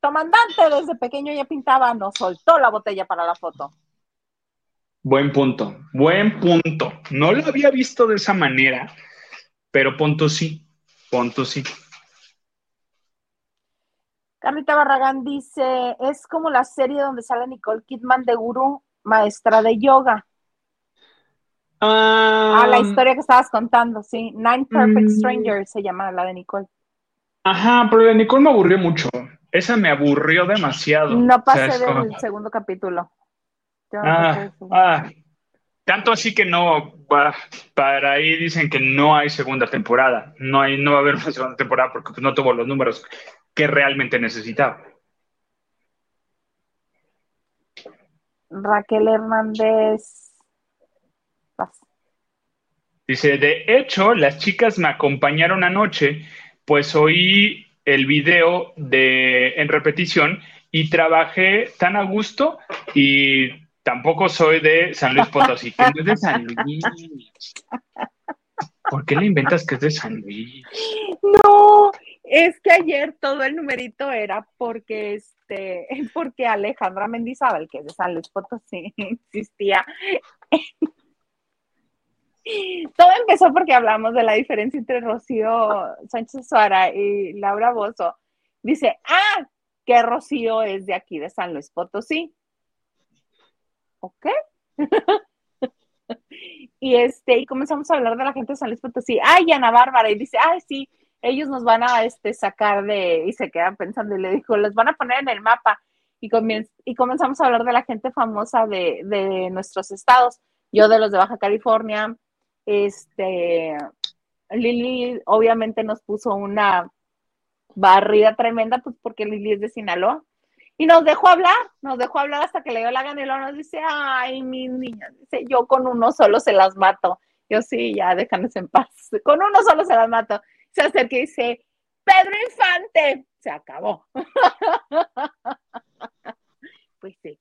Tomandante desde pequeño ya pintaba, nos soltó la botella para la foto. Buen punto, buen punto. No lo había visto de esa manera, pero punto sí, punto sí. Carlita Barragán dice, es como la serie donde sale Nicole Kidman de Guru, maestra de yoga. ah, la historia que estabas contando, sí. Nine Perfect mm. Strangers se llama la de Nicole. Ajá, pero la de Nicole me aburrió mucho. Esa me aburrió demasiado. No pasé del segundo capítulo. Ah, ah, tanto así que no, para ahí dicen que no hay segunda temporada. No, hay, no va a haber [laughs] una segunda temporada porque pues, no tuvo los números que realmente necesitaba. Raquel Hernández. Dice, de hecho, las chicas me acompañaron anoche, pues oí el video de, en repetición y trabajé tan a gusto y tampoco soy de San Luis Potosí, no es de San Luis. ¿Por qué le inventas que es de San Luis? No, es que ayer todo el numerito era porque este, [laughs] porque Alejandra Mendizábal, que es de San Luis Potosí, [laughs] existía. Todo empezó porque hablamos de la diferencia entre Rocío Sánchez Suara y Laura Bozo. Dice, ah, que Rocío es de aquí, de San Luis Potosí. ¿Ok? [laughs] y este, y comenzamos a hablar de la gente de San Luis Potosí. Ay, Ana Bárbara, y dice, ay, sí, ellos nos van a este, sacar de, y se quedan pensando, y le dijo, los van a poner en el mapa. Y, y comenzamos a hablar de la gente famosa de, de, nuestros estados. Yo de los de Baja California, este, Lili obviamente nos puso una barrida tremenda, pues porque Lili es de Sinaloa. Y nos dejó hablar, nos dejó hablar hasta que le dio la gana y luego nos dice, ay, mis niñas, dice, yo con uno solo se las mato. Yo sí, ya déjanos en paz. [laughs] Con uno solo se las mato. Se acerca y dice, Pedro Infante, se acabó. [laughs] pues sí,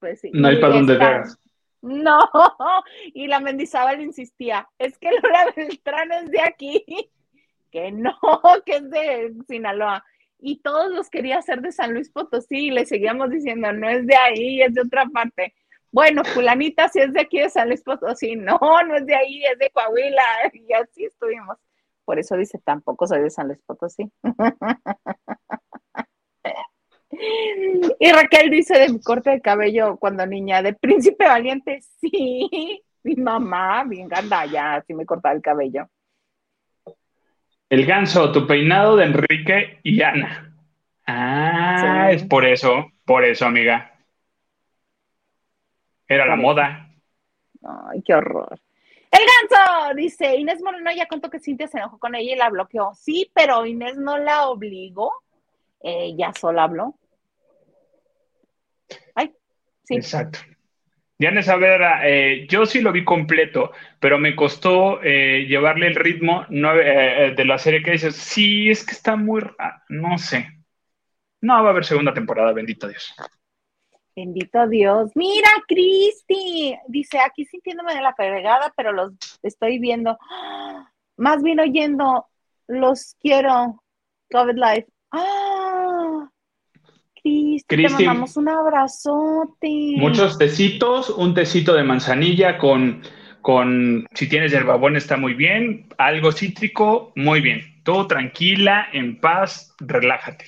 pues sí. No hay para dónde veas. No, [laughs] y la Mendizábal insistía, es que Lola Beltrán es de aquí, [laughs] que no, [laughs] que es de Sinaloa. Y todos los quería hacer de San Luis Potosí y le seguíamos diciendo, no es de ahí, es de otra parte. Bueno, fulanita si es de aquí de San Luis Potosí, no, no es de ahí, es de Coahuila, y así estuvimos. Por eso dice, tampoco soy de San Luis Potosí. Y Raquel dice de mi corte de cabello cuando niña, de príncipe valiente, sí, mi mamá, bien ya así me cortaba el cabello. El ganso, tu peinado de Enrique y Ana. Ah, es por eso, por eso, amiga. Era la moda. Ay, qué horror. El ganso, dice Inés Moreno ya contó que Cintia se enojó con ella y la bloqueó. Sí, pero Inés no la obligó. Ella sola habló. Sí. Exacto. Diana Saavedra, eh, yo sí lo vi completo, pero me costó eh, llevarle el ritmo eh, de la serie que dices, sí, es que está muy, no sé. No va a haber segunda temporada, bendito Dios. Bendito Dios. Mira, Cristi, dice, aquí sintiéndome de la pegada, pero los estoy viendo. Más bien oyendo, los quiero. COVID Life. ¡Ah! Cristi, te mandamos un abrazote. Muchos tecitos, un tecito de manzanilla con, con, si tienes hierbabón está muy bien, algo cítrico, muy bien. Todo tranquila, en paz, relájate.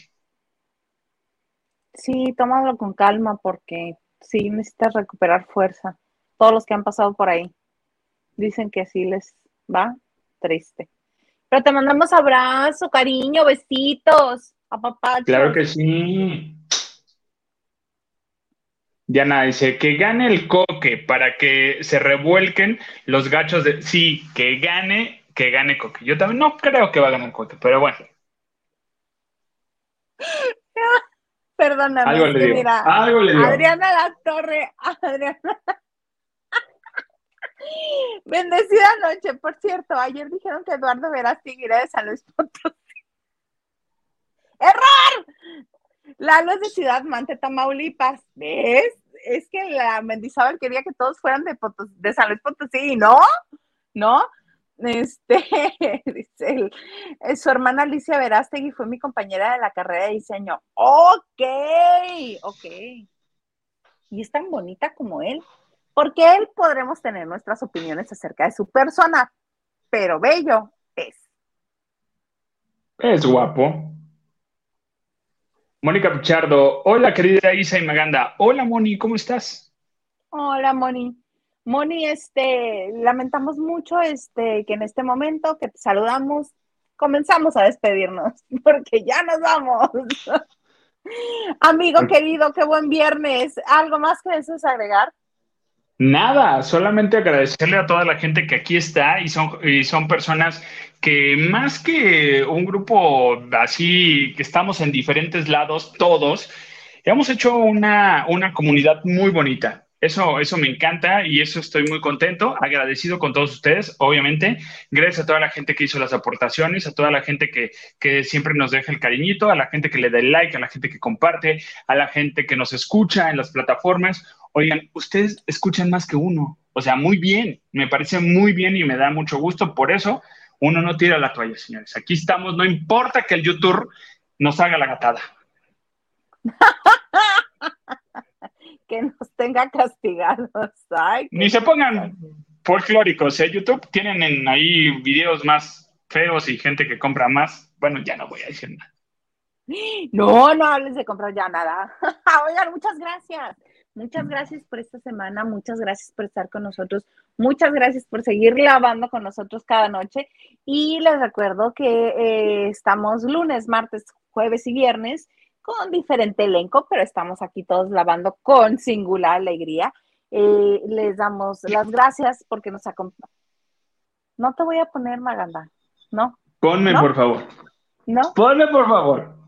Sí, tómalo con calma porque sí necesitas recuperar fuerza. Todos los que han pasado por ahí dicen que así les va triste. Pero te mandamos abrazo, cariño, besitos, a papá. Claro que sí. Diana dice que gane el coque para que se revuelquen los gachos de. Sí, que gane, que gane coque. Yo también no creo que va a ganar coque, pero bueno. [laughs] Perdóname, algo le mira, algo le Adriana La Torre, [laughs] Adriana. [laughs] Bendecida noche, por cierto, ayer dijeron que Eduardo Verás seguirá de San Luis Potosí. ¡Error! Lalo es de Ciudad Mante, Tamaulipas. ¿Ves? Es que la Mendizábal quería que todos fueran de, de San Luis Potosí, ¿no? ¿No? Este, [laughs] dice su hermana Alicia Verástegui fue mi compañera de la carrera de diseño. Ok, ok. Y es tan bonita como él porque él podremos tener nuestras opiniones acerca de su persona, pero bello es. Es guapo. Mónica Pichardo, hola querida Isa y Maganda. Hola Moni, ¿cómo estás? Hola Moni. Moni, este, lamentamos mucho este, que en este momento que te saludamos, comenzamos a despedirnos, [laughs] porque ya nos vamos. [laughs] Amigo querido, qué buen viernes. ¿Algo más que desees agregar? Nada, solamente agradecerle a toda la gente que aquí está y son, son personas que más que un grupo así, que estamos en diferentes lados todos, hemos hecho una, una comunidad muy bonita. Eso, eso me encanta y eso estoy muy contento, agradecido con todos ustedes, obviamente. Gracias a toda la gente que hizo las aportaciones, a toda la gente que, que siempre nos deja el cariñito, a la gente que le da el like, a la gente que comparte, a la gente que nos escucha en las plataformas. Oigan, ustedes escuchan más que uno. O sea, muy bien, me parece muy bien y me da mucho gusto. Por eso, uno no tira la toalla, señores. Aquí estamos, no importa que el YouTube nos haga la gatada. [laughs] que nos tenga castigados. Ni se pongan folclóricos, ¿eh? YouTube tienen ahí videos más feos y gente que compra más. Bueno, ya no voy a decir nada. No, no hables de comprar ya nada. [laughs] Oigan, muchas gracias. Muchas gracias por esta semana, muchas gracias por estar con nosotros, muchas gracias por seguir lavando con nosotros cada noche y les recuerdo que eh, estamos lunes, martes, jueves y viernes con diferente elenco, pero estamos aquí todos lavando con singular alegría. Eh, les damos las gracias porque nos acompañan. No te voy a poner Maganda, ¿no? Ponme, por favor. ¿No? Ponme, por favor.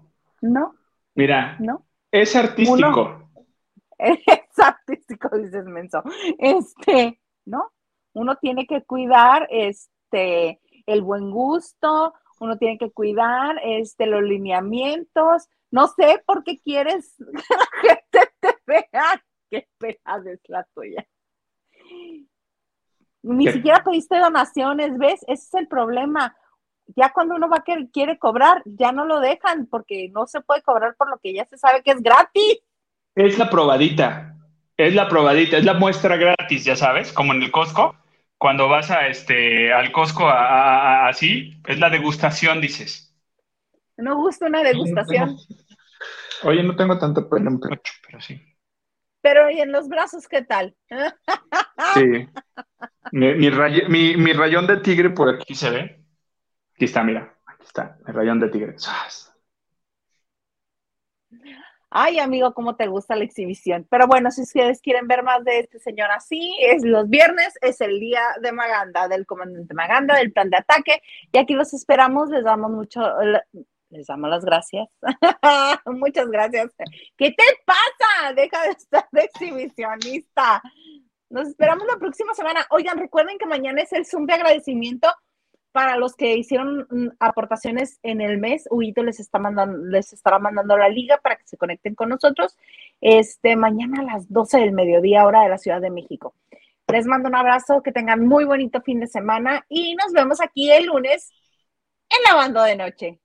No. Mira. ¿No? Es artístico. [laughs] es artístico, dices menso. Este, ¿no? Uno tiene que cuidar este el buen gusto, uno tiene que cuidar este los lineamientos. No sé por qué quieres [laughs] que la gente te vea. Qué pena es la tuya. Ni siquiera pediste donaciones, ¿ves? Ese es el problema. Ya cuando uno va a que quiere cobrar, ya no lo dejan porque no se puede cobrar por lo que ya se sabe que es gratis. Es la probadita, es la probadita, es la muestra gratis, ya sabes, como en el Costco. Cuando vas a este al Costco así, es la degustación, dices. No gusta una degustación. Oye, no tengo tanto pelo pero sí. Pero ¿y en los brazos qué tal? Sí. Mi, rayón de tigre por aquí se ve. Aquí está, mira. Aquí está, el rayón de tigre. Ay, amigo, cómo te gusta la exhibición. Pero bueno, si ustedes quieren ver más de este señor así, es los viernes, es el día de Maganda, del comandante Maganda, del plan de ataque. Y aquí los esperamos, les damos mucho, les damos las gracias. [laughs] Muchas gracias. ¿Qué te pasa? Deja de estar de exhibicionista. Nos esperamos la próxima semana. Oigan, recuerden que mañana es el Zoom de agradecimiento para los que hicieron mm, aportaciones en el mes. Huito les está mandando, les estará mandando la liga para que se conecten con nosotros. Este mañana a las 12 del mediodía, hora de la Ciudad de México. Les mando un abrazo, que tengan muy bonito fin de semana y nos vemos aquí el lunes en la banda de noche.